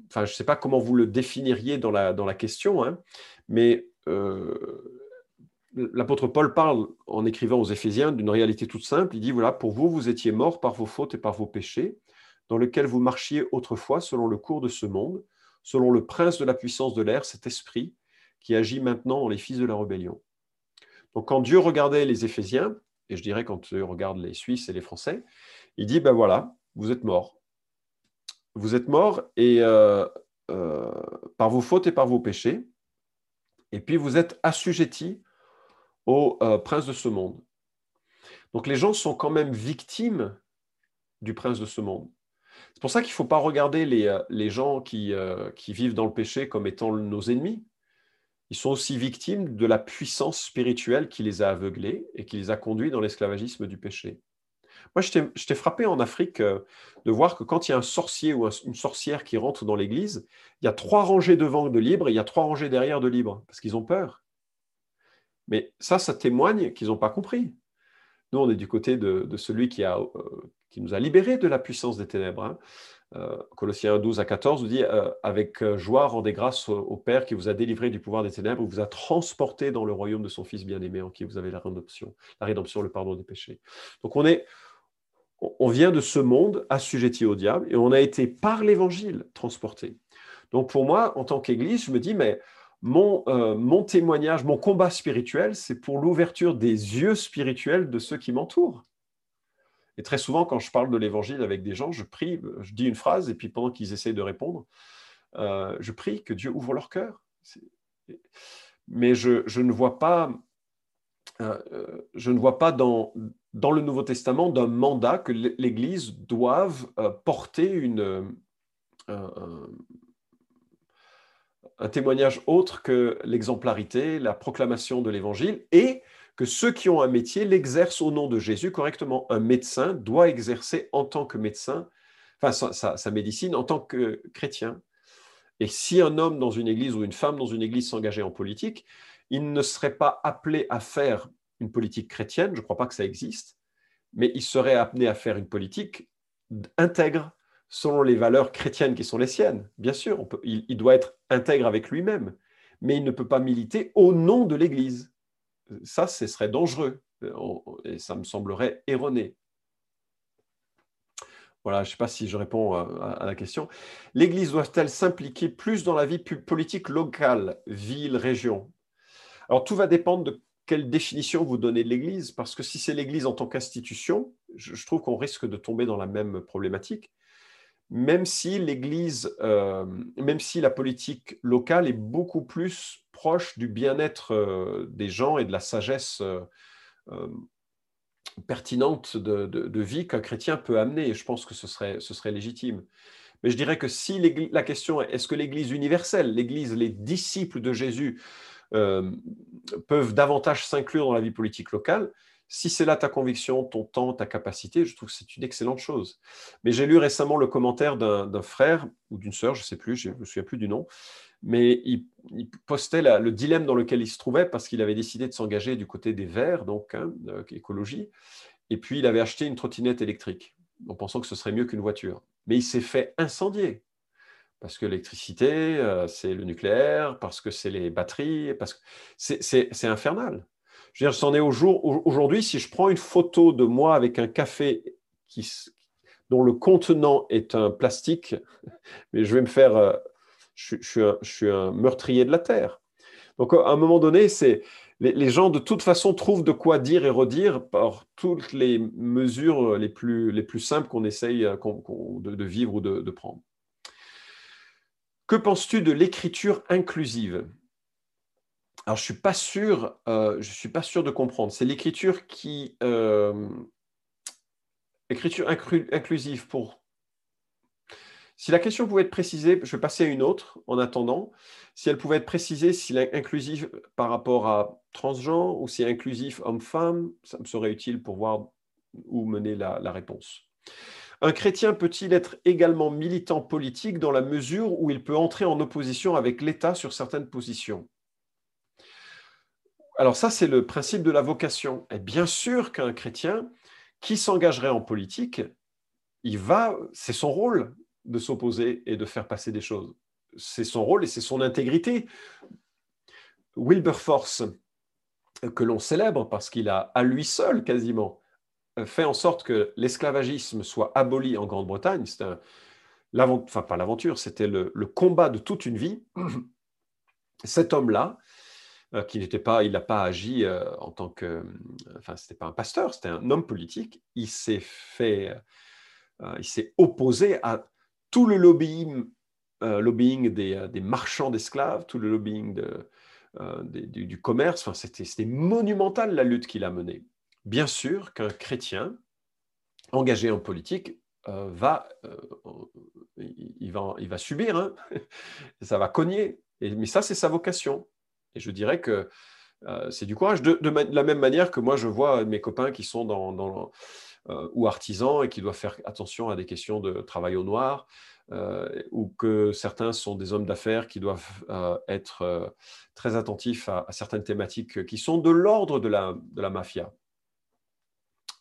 Speaker 2: enfin, je ne sais pas comment vous le définiriez dans la, question, hein, mais euh, l'apôtre Paul parle en écrivant aux Éphésiens d'une réalité toute simple. Il dit, voilà, pour vous, vous étiez morts par vos fautes et par vos péchés, dans lesquels vous marchiez autrefois selon le cours de ce monde, selon le prince de la puissance de l'air, cet esprit qui agit maintenant dans les fils de la rébellion. Donc quand Dieu regardait les Éphésiens, et je dirais quand Dieu regarde les Suisses et les Français, il dit, ben voilà, vous êtes morts. Vous êtes morts et euh, euh, par vos fautes et par vos péchés, et puis vous êtes assujettis au euh, prince de ce monde. Donc les gens sont quand même victimes du prince de ce monde. C'est pour ça qu'il ne faut pas regarder les, euh, gens qui, euh, qui, vivent dans le péché comme étant nos ennemis. Ils sont aussi victimes de la puissance spirituelle qui les a aveuglés et qui les a conduits dans l'esclavagisme du péché. Moi, je t'ai frappé en Afrique de voir que quand il y a un sorcier ou une sorcière qui rentre dans l'église, il y a trois rangées devant de libres et il y a trois rangées derrière de libres, parce qu'ils ont peur. Mais ça, ça témoigne qu'ils n'ont pas compris. Nous, on est du côté de, celui qui, a, euh, qui, nous a libérés de la puissance des ténèbres. Hein. Euh, Colossiens 12 à 14 vous dit euh, Avec joie, rendez grâce au, Père qui vous a délivré du pouvoir des ténèbres, vous a transporté dans le royaume de son Fils bien-aimé, en qui vous avez la rédemption, la rédemption, le pardon des péchés. Donc, on, est, on vient de ce monde assujetti au diable et on a été par l'évangile transporté. Donc, pour moi, en tant qu'Église, je me dis Mais euh, mon, témoignage, mon combat spirituel, c'est pour l'ouverture des yeux spirituels de ceux qui m'entourent. Et très souvent, quand je parle de l'évangile avec des gens, je prie, je dis une phrase, et puis pendant qu'ils essayent de répondre, euh, je prie que Dieu ouvre leur cœur. Mais je, ne vois pas, euh, je ne vois pas dans, dans le Nouveau Testament d'un mandat que l'Église doive porter une, un témoignage autre que l'exemplarité, la proclamation de l'Évangile, et que ceux qui ont un métier l'exercent au nom de Jésus correctement. Un médecin doit exercer en tant que médecin, enfin sa, médecine en tant que chrétien. Et si un homme dans une église ou une femme dans une église s'engageait en politique, il ne serait pas appelé à faire une politique chrétienne, je ne crois pas que ça existe, mais il serait amené à faire une politique intègre, selon les valeurs chrétiennes qui sont les siennes. Bien sûr, il, doit être intègre avec lui-même, mais il ne peut pas militer au nom de l'Église. Ça, ce serait dangereux et ça me semblerait erroné. Voilà, je ne sais pas si je réponds à, la question. L'Église doit-elle s'impliquer plus dans la vie politique locale, ville, région? Alors, tout va dépendre de quelle définition vous donnez de l'Église, parce que si c'est l'Église en tant qu'institution, je, trouve qu'on risque de tomber dans la même problématique. Même si l'Église, euh, même si la politique locale est beaucoup plus proche du bien-être euh, des gens et de la sagesse euh, pertinente de, vie qu'un chrétien peut amener. Et je pense que ce serait, légitime. Mais je dirais que si la question est est-ce que l'Église universelle, l'Église, les disciples de Jésus euh, peuvent davantage s'inclure dans la vie politique locale, si c'est là ta conviction, ton temps, ta capacité, je trouve que c'est une excellente chose. Mais j'ai lu récemment le commentaire d'un frère ou d'une sœur, je ne sais plus, je ne me souviens plus du nom, mais il, postait le dilemme dans lequel il se trouvait parce qu'il avait décidé de s'engager du côté des verts, donc hein, écologie, et puis il avait acheté une trottinette électrique en pensant que ce serait mieux qu'une voiture. Mais il s'est fait incendier parce que l'électricité, euh, c'est le nucléaire, parce que c'est les batteries, parce que c'est infernal. Je veux dire, c'en est au jour aujourd'hui, si je prends une photo de moi avec un café dont le contenant est un plastique, mais je vais me faire euh, je, suis un, meurtrier de la terre. Donc, à un moment donné, c'est les, gens, de toute façon, trouvent de quoi dire et redire par toutes les mesures les plus, les plus simples qu'on essaye euh, de, vivre ou de, prendre. Que penses-tu de l'écriture inclusive? Alors, je suis, pas sûr, euh, je suis pas sûr de comprendre. C'est l'écriture qui... Euh, écriture inclusive pour si la question pouvait être précisée, je vais passer à une autre en attendant. Si elle pouvait être précisée, si est inclusive par rapport à transgenre ou si est inclusif homme-femme, ça me serait utile pour voir où mener la, la réponse. Un chrétien peut-il être également militant politique dans la mesure où il peut entrer en opposition avec l'État sur certaines positions? Alors ça, c'est le principe de la vocation. Et bien sûr qu'un chrétien qui s'engagerait en politique, il va, c'est son rôle, de s'opposer et de faire passer des choses. C'est son rôle et c'est son intégrité. Wilberforce, que l'on célèbre parce qu'il a à lui seul quasiment fait en sorte que l'esclavagisme soit aboli en Grande-Bretagne, c'était enfin pas l'aventure, c'était le, combat de toute une vie. Cet homme-là, euh, qui n'était pas, il n'a pas agi euh, en tant que, enfin c'était pas un pasteur, c'était un homme politique. Il s'est fait, euh, il s'est opposé à tout le lobbying, euh, lobbying euh, des, marchands d'esclaves, tout le lobbying euh, du, commerce, enfin, c'était monumental la lutte qu'il a menée. Bien sûr qu'un chrétien engagé en politique va, il, va, il va subir, hein. ça va cogner, mais ça c'est sa vocation. Et je dirais que c'est du courage, de, la même manière que moi je vois mes copains qui sont dans, ou artisans et qui doivent faire attention à des questions de travail au noir, euh, ou que certains sont des hommes d'affaires qui doivent euh, être très attentifs à, certaines thématiques qui sont de l'ordre de la, mafia.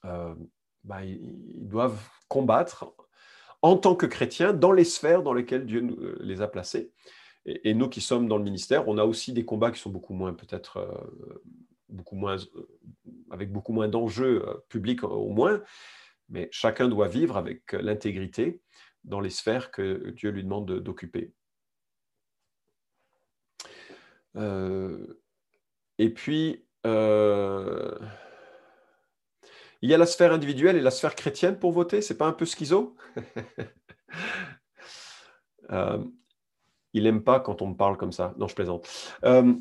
Speaker 2: Bah, ils, doivent combattre en tant que chrétiens dans les sphères dans lesquelles Dieu les a placés. Et, nous qui sommes dans le ministère, on a aussi des combats qui sont beaucoup moins peut-être beaucoup moins, euh, avec beaucoup moins d'enjeux euh, publics au moins, mais chacun doit vivre avec l'intégrité dans les sphères que Dieu lui demande d'occuper. Euh, et puis, il y a la sphère individuelle et la sphère chrétienne pour voter. C'est pas un peu schizo? il n'aime pas quand on me parle comme ça. Non, je plaisante. Euh,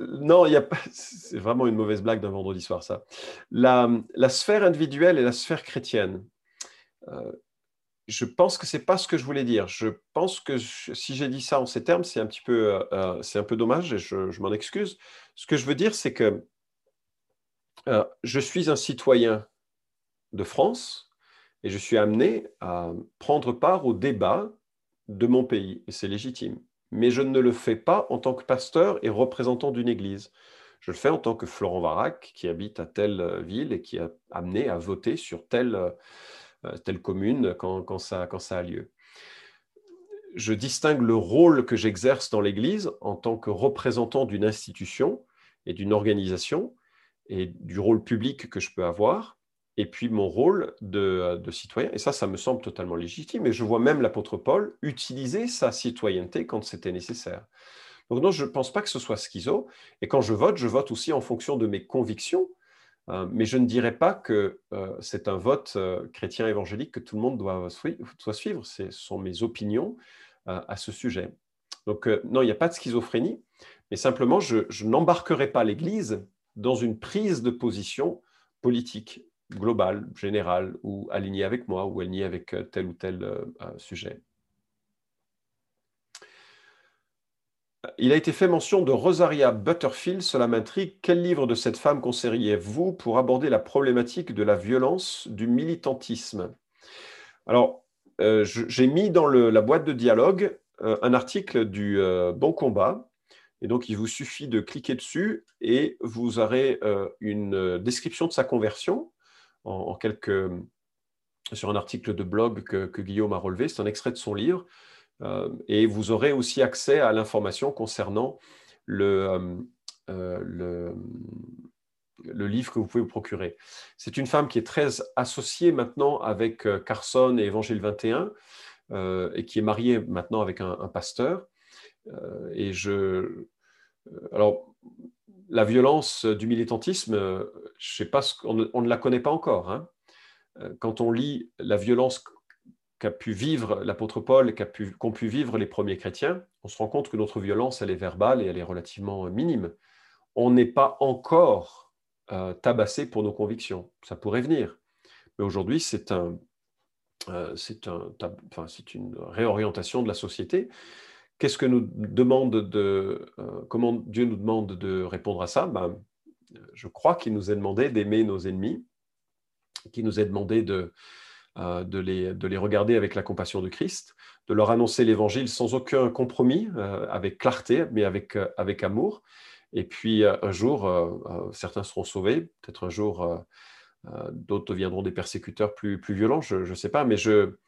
Speaker 2: non, il a c'est vraiment une mauvaise blague d'un vendredi soir, ça. La, sphère individuelle et la sphère chrétienne. Euh, je pense que c'est pas ce que je voulais dire. Je pense que si j'ai dit ça en ces termes, c'est un petit peu, euh, c'est un peu dommage et je, je m'en excuse. Ce que je veux dire, c'est que je suis un citoyen de France et je suis amené à prendre part au débat de mon pays et c'est légitime mais je ne le fais pas en tant que pasteur et représentant d'une église. Je le fais en tant que Florent Varac, qui habite à telle euh, ville et qui a amené à voter sur telle, euh, telle commune quand, ça, quand ça a lieu. Je distingue le rôle que j'exerce dans l'Église en tant que représentant d'une institution et d'une organisation et du rôle public que je peux avoir. Et puis mon rôle de, citoyen. Et ça, ça me semble totalement légitime. Et je vois même l'apôtre Paul utiliser sa citoyenneté quand c'était nécessaire. Donc non, je ne pense pas que ce soit schizo. Et quand je vote, je vote aussi en fonction de mes convictions. Euh, mais je ne dirais pas que euh, c'est un vote euh, chrétien évangélique que tout le monde doit, suivre. Ce sont mes opinions à ce sujet. Donc non, il n'y a pas de schizophrénie, mais simplement, je n'embarquerai pas l'Église dans une prise de position politique globale, générale, ou alignée avec moi, ou alignée avec euh, tel ou tel euh, euh, sujet. Il a été fait mention de Rosaria Butterfield, cela m'intrigue. Quel livre de cette femme conseilleriez-vous pour aborder la problématique de la violence, du militantisme? Alors, j'ai mis dans la boîte de dialogue un article du Bon Combat, et donc il vous suffit de cliquer dessus et vous aurez une description de sa conversion sur un article de blog que, Guillaume a relevé. C'est un extrait de son livre. Euh, et vous aurez aussi accès à l'information concernant le, euh, euh, le, le, livre que vous pouvez vous procurer. C'est une femme qui est très associée maintenant avec Carson et Évangile 21 et qui est mariée maintenant avec un, un pasteur. et je. Alors, la violence du militantisme, euh, je sais pas, on, ne, la connaît pas encore. Hein. Euh, quand on lit la violence qu'a pu vivre l'apôtre Paul, qu'ont pu, vivre les premiers chrétiens, on se rend compte que notre violence, elle est verbale et elle est relativement minime. On n'est pas encore euh, tabassé pour nos convictions. Ça pourrait venir. Mais aujourd'hui, c'est une réorientation de la société Qu'est-ce que nous demande de, euh, comment Dieu nous demande de répondre à ça? Ben, Je crois qu'il nous a demandé d'aimer nos ennemis, qu'il nous a demandé de, euh, de, les, de, les, regarder avec la compassion de Christ, de leur annoncer l'évangile sans aucun compromis, euh, avec clarté, mais avec, avec amour. Et puis un jour, certains seront sauvés, peut-être un jour, d'autres deviendront des persécuteurs plus, plus violents, je ne sais pas, mais je,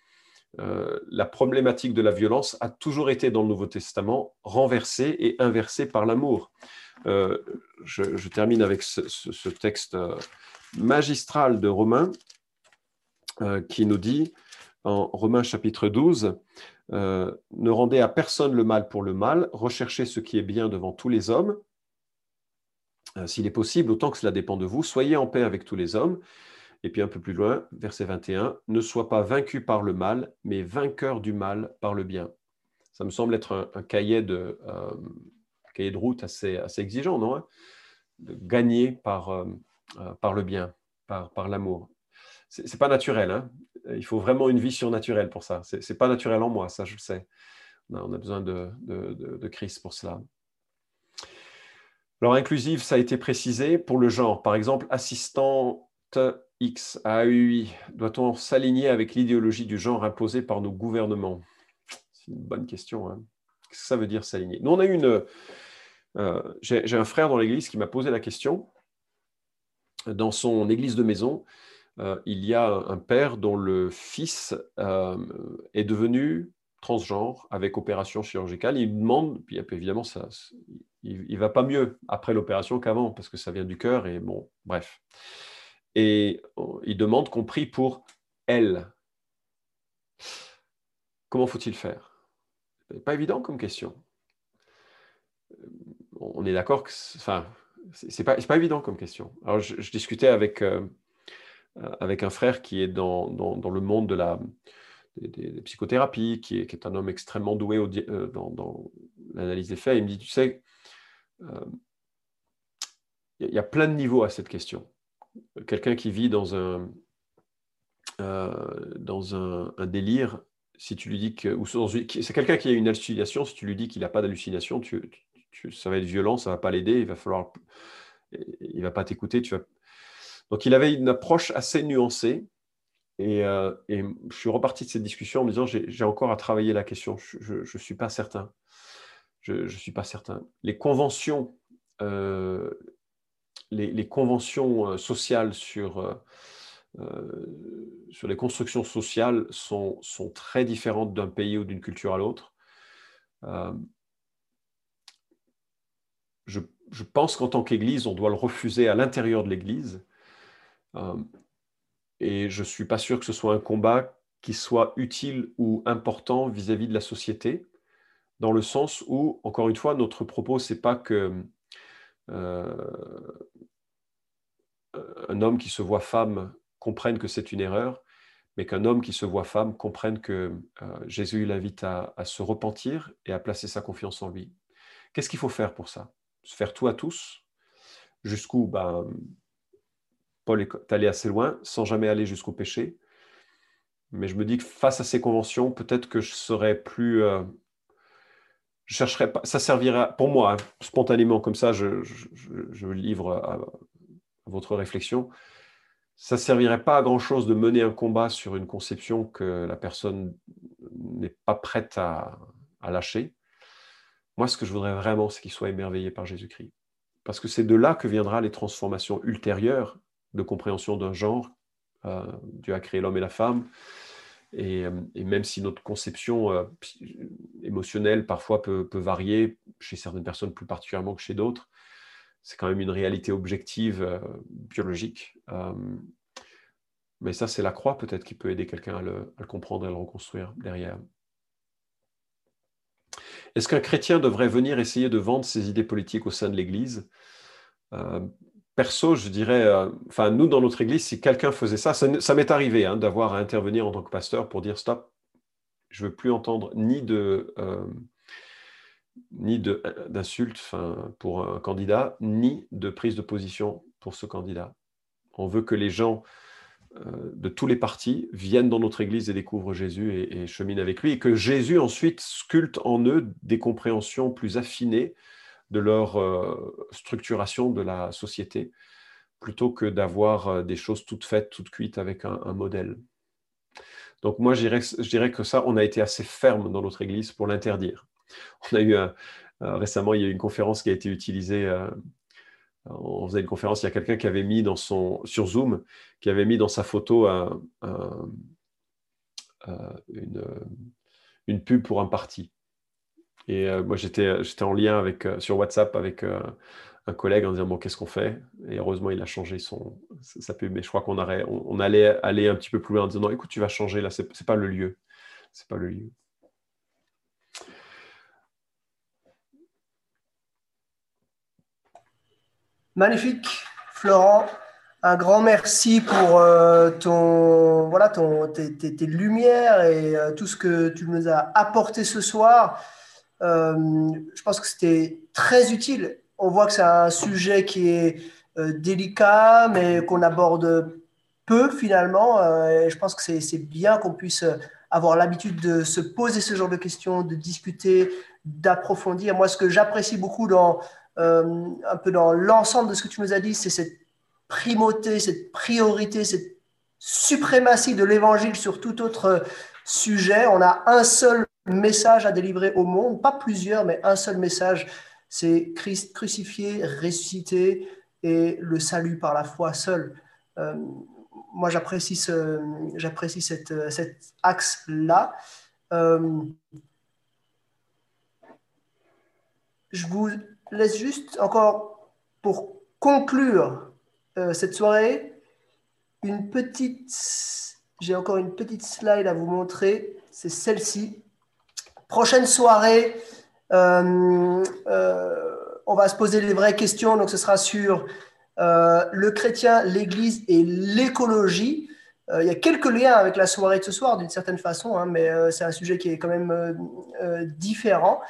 Speaker 2: euh, la problématique de la violence a toujours été dans le Nouveau Testament renversée et inversée par l'amour. Euh, je, termine avec ce, texte euh, magistral de Romains qui nous dit en Romains chapitre 12, ne rendez à personne le mal pour le mal, recherchez ce qui est bien devant tous les hommes. S'il est possible, autant que cela dépend de vous, soyez en paix avec tous les hommes. Et puis un peu plus loin, verset 21, ne sois pas vaincu par le mal, mais vainqueur du mal par le bien. Ça me semble être un, cahier, de, euh, cahier de route assez, assez exigeant, non hein gagner par, euh, euh, par le bien, par, par l'amour. Ce n'est pas naturel. Hein Il faut vraiment une vie surnaturelle pour ça. Ce n'est pas naturel en moi, ça je le sais. On a besoin de, de, de, de Christ pour cela. Alors, inclusive, ça a été précisé pour le genre. Par exemple, assistante X, ah oui, doit-on s'aligner avec l'idéologie du genre imposée par nos gouvernements? C'est une bonne question. Hein. Qu'est-ce que ça veut dire s'aligner? Nous, on a une. Euh, j'ai un frère dans l'église qui m'a posé la question. Dans son église de maison, euh, il y a un père dont le fils euh, est devenu transgenre avec opération chirurgicale. Il demande, puis évidemment, ça, il ne va pas mieux après l'opération qu'avant, parce que ça vient du cœur, et bon, bref et oh, il demande qu'on prie pour elle. Comment faut-il faire? Pas évident comme question. Euh, on est d'accord que, enfin, c'est pas, pas évident comme question. Alors, je, discutais avec, euh, avec un frère qui est dans, dans, le monde de la, des, psychothérapies, qui est, qui est, un homme extrêmement doué euh, dans l'analyse des faits. Il me dit, tu sais, il y a plein de niveaux à cette question quelqu'un qui vit dans un, euh, dans un, délire, si tu lui dis que. C'est quelqu'un qui a une hallucination, si tu lui dis qu'il n'a pas d'hallucination, ça va être violent, ça ne va pas l'aider, il va falloir. Il va pas t'écouter. Donc il avait une approche assez nuancée. Et, euh, et, je suis reparti de cette discussion en me disant j'ai encore à travailler la question. Je ne suis pas certain. Je ne suis pas certain. Les conventions euh, les, conventions euh, sociales sur, euh, euh, sur les constructions sociales sont, sont très différentes d'un pays ou d'une culture à l'autre. Je, je, pense qu'en tant qu'Église, on doit le refuser à l'intérieur de l'Église. et je ne suis pas sûr que ce soit un combat qui soit utile ou important vis-à-vis de la société, dans le sens où, encore une fois, notre propos, c'est pas que un homme qui se voit femme comprenne que c'est une erreur, mais qu'un homme qui se voit femme comprenne que euh, Jésus l'invite à, se repentir et à placer sa confiance en lui. Qu'est-ce qu'il faut faire pour ça? Se faire tout à tous Jusqu'où ben, Paul est allé assez loin, sans jamais aller jusqu'au péché. Mais je me dis que face à ces conventions, peut-être que je serais plus. Euh, je chercherais pas. Ça servirait, pour moi, hein, spontanément, comme ça, je, je, livre à, votre réflexion. Ça ne servirait pas à grand-chose de mener un combat sur une conception que la personne n'est pas prête à, lâcher. Moi, ce que je voudrais vraiment, c'est qu'il soit émerveillé par Jésus-Christ. Parce que c'est de là que viendra les transformations ultérieures de compréhension d'un genre. Euh, Dieu a créé l'homme et la femme. Et, euh, même si notre conception euh, émotionnelle parfois peut, varier chez certaines personnes plus particulièrement que chez d'autres, c'est quand même une réalité objective biologique. mais ça, c'est la croix peut-être qui peut aider quelqu'un à, le, comprendre et à le reconstruire derrière. Est-ce qu'un chrétien devrait venir essayer de vendre ses idées politiques au sein de l'Église? Perso, je dirais, euh, enfin, nous, dans notre église, si quelqu'un faisait ça, ça, m'est arrivé hein, d'avoir à intervenir en tant que pasteur pour dire stop, je veux plus entendre ni de. Euh, ni euh, d'insultes pour un candidat, ni de prise de position pour ce candidat. On veut que les gens de tous les partis viennent dans notre Église et découvrent Jésus et, cheminent avec lui, et que Jésus ensuite sculpte en eux des compréhensions plus affinées de leur euh, structuration de la société, plutôt que d'avoir euh, des choses toutes faites, toutes cuites avec un, modèle. Donc moi, je dirais, que ça, on a été assez ferme dans notre Église pour l'interdire. On a eu euh, récemment, il y a eu une conférence qui a été utilisée. on faisait une conférence, il y a quelqu'un qui avait mis dans son sur Zoom, qui avait mis dans sa photo une, une, pub pour un parti. Et euh, moi, j'étais, en lien avec, euh, sur WhatsApp avec euh, un collègue en disant bon, qu'est-ce qu'on fait? Et heureusement, il a changé son, sa pub. Mais je crois qu'on on, allait aller un petit peu plus loin en disant non, écoute, tu vas changer là, c'est, n'est pas le lieu. C'est pas le lieu.
Speaker 1: Magnifique, Florent. Un grand merci pour ton, voilà, ton, tes, tes, lumières et tout ce que tu nous as apporté ce soir. Euh, je pense que c'était très utile. On voit que c'est un sujet qui est euh, délicat, mais qu'on aborde peu finalement. Euh, et je pense que c'est bien qu'on puisse avoir l'habitude de se poser ce genre de questions, de discuter, d'approfondir. Moi, ce que j'apprécie beaucoup dans un peu dans l'ensemble de ce que tu nous as dit, c'est cette primauté, cette priorité, cette suprématie de l'évangile sur tout autre sujet. On a un seul message à délivrer au monde, pas plusieurs, mais un seul message, c'est Christ crucifié, ressuscité et le salut par la foi seul. Euh, moi, j'apprécie ce, j'apprécie cet axe-là. Euh, je vous laisse juste encore pour conclure euh, cette soirée une petite. J'ai encore une petite slide à vous montrer. C'est celle-ci. Prochaine soirée, euh, euh, on va se poser les vraies questions. Donc, ce sera sur le chrétien, l'Église et l'écologie. il y a quelques liens avec la soirée de ce soir, d'une certaine façon, hein, mais c'est un sujet qui est quand même différent.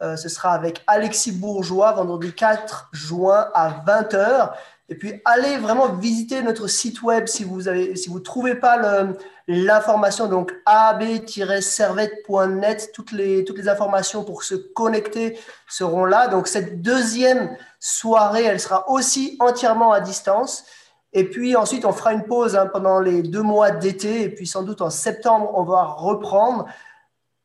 Speaker 1: Ce sera avec Alexis Bourgeois, vendredi 4 juin à 20h. Et puis, allez vraiment visiter notre site web si vous avez, si vous trouvez pas l'information. Donc, ab-servette.net, toutes les, toutes les informations pour se connecter seront là. Donc, cette deuxième soirée, elle sera aussi entièrement à distance. Et puis ensuite, on fera une pause hein, pendant les deux mois d'été. Et puis sans doute en septembre, on va reprendre.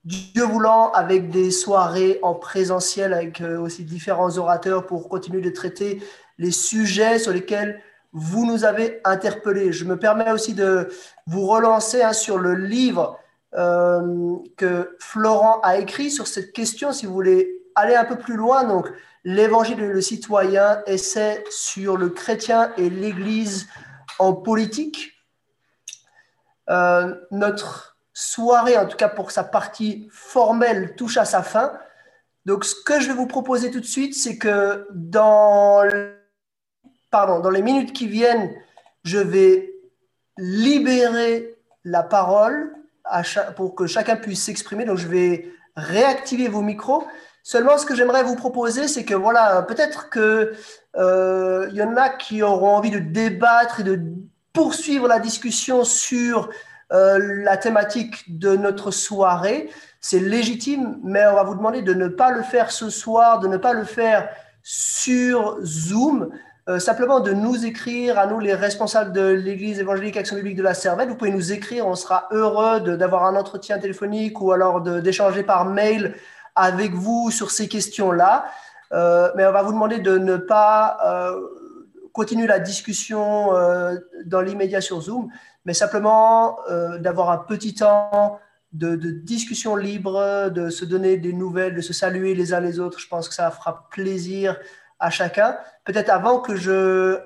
Speaker 1: Dieu voulant, avec des soirées en présentiel, avec euh, aussi différents orateurs pour continuer de traiter les sujets sur lesquels vous nous avez interpellés. Je me permets aussi de vous relancer hein, sur le livre euh, que Florent a écrit sur cette question, si vous voulez aller un peu plus loin. Donc, l'Évangile et le citoyen, essai sur le chrétien et l'Église en politique. Euh, notre soirée, en tout cas pour sa partie formelle, touche à sa fin. Donc, ce que je vais vous proposer tout de suite, c'est que dans, pardon, dans les minutes qui viennent, je vais libérer la parole pour que chacun puisse s'exprimer. Donc, je vais réactiver vos micros. Seulement, ce que j'aimerais vous proposer, c'est que voilà, peut-être que euh, y en a qui auront envie de débattre et de poursuivre la discussion sur la thématique de notre soirée. C'est légitime, mais on va vous demander de ne pas le faire ce soir, de ne pas le faire sur Zoom. Euh, simplement de nous écrire à nous, les responsables de l'Église évangélique Action Biblique de la Cervelle. Vous pouvez nous écrire, on sera heureux d'avoir un entretien téléphonique ou alors d'échanger par mail avec vous sur ces questions-là. Euh, mais on va vous demander de ne pas euh, continuer la discussion dans l'immédiat sur Zoom, mais simplement d'avoir un petit temps de, de, discussion libre, de se donner des nouvelles, de se saluer les uns les autres. Je pense que ça fera plaisir à chacun. Peut-être avant que je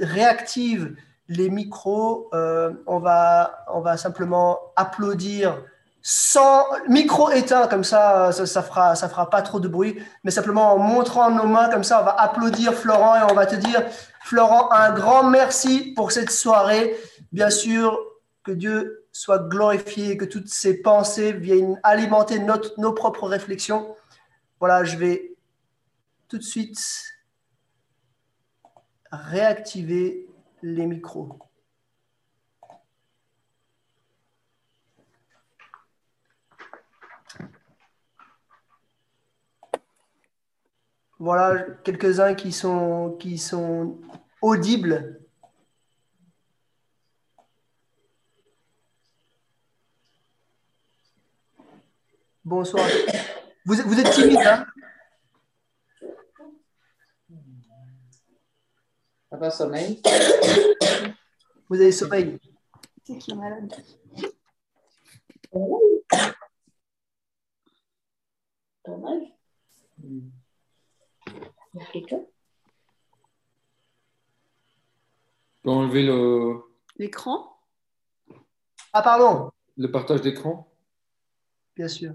Speaker 1: réactive les micros, euh, on, va, on va simplement applaudir sans micro éteint, comme ça, ça, ça, fera, ça fera pas trop de bruit, mais simplement en montrant nos mains, comme ça, on va applaudir Florent et on va te dire, Florent, un grand merci pour cette soirée. Bien sûr, que Dieu soit glorifié, que toutes ces pensées viennent alimenter nos propres réflexions. Voilà, je vais tout de suite réactiver les micros. Voilà quelques-uns qui sont, qui sont audibles. Bonsoir. Vous, vous êtes timide, hein?
Speaker 3: Va, sommeil?
Speaker 1: Vous avez sommeil.
Speaker 4: C'est qui est malade
Speaker 3: Ton âge Il y a quelqu'un
Speaker 5: Tu peux enlever le,
Speaker 4: L'écran?
Speaker 1: Ah, pardon,
Speaker 5: le partage d'écran?
Speaker 1: Bien sûr.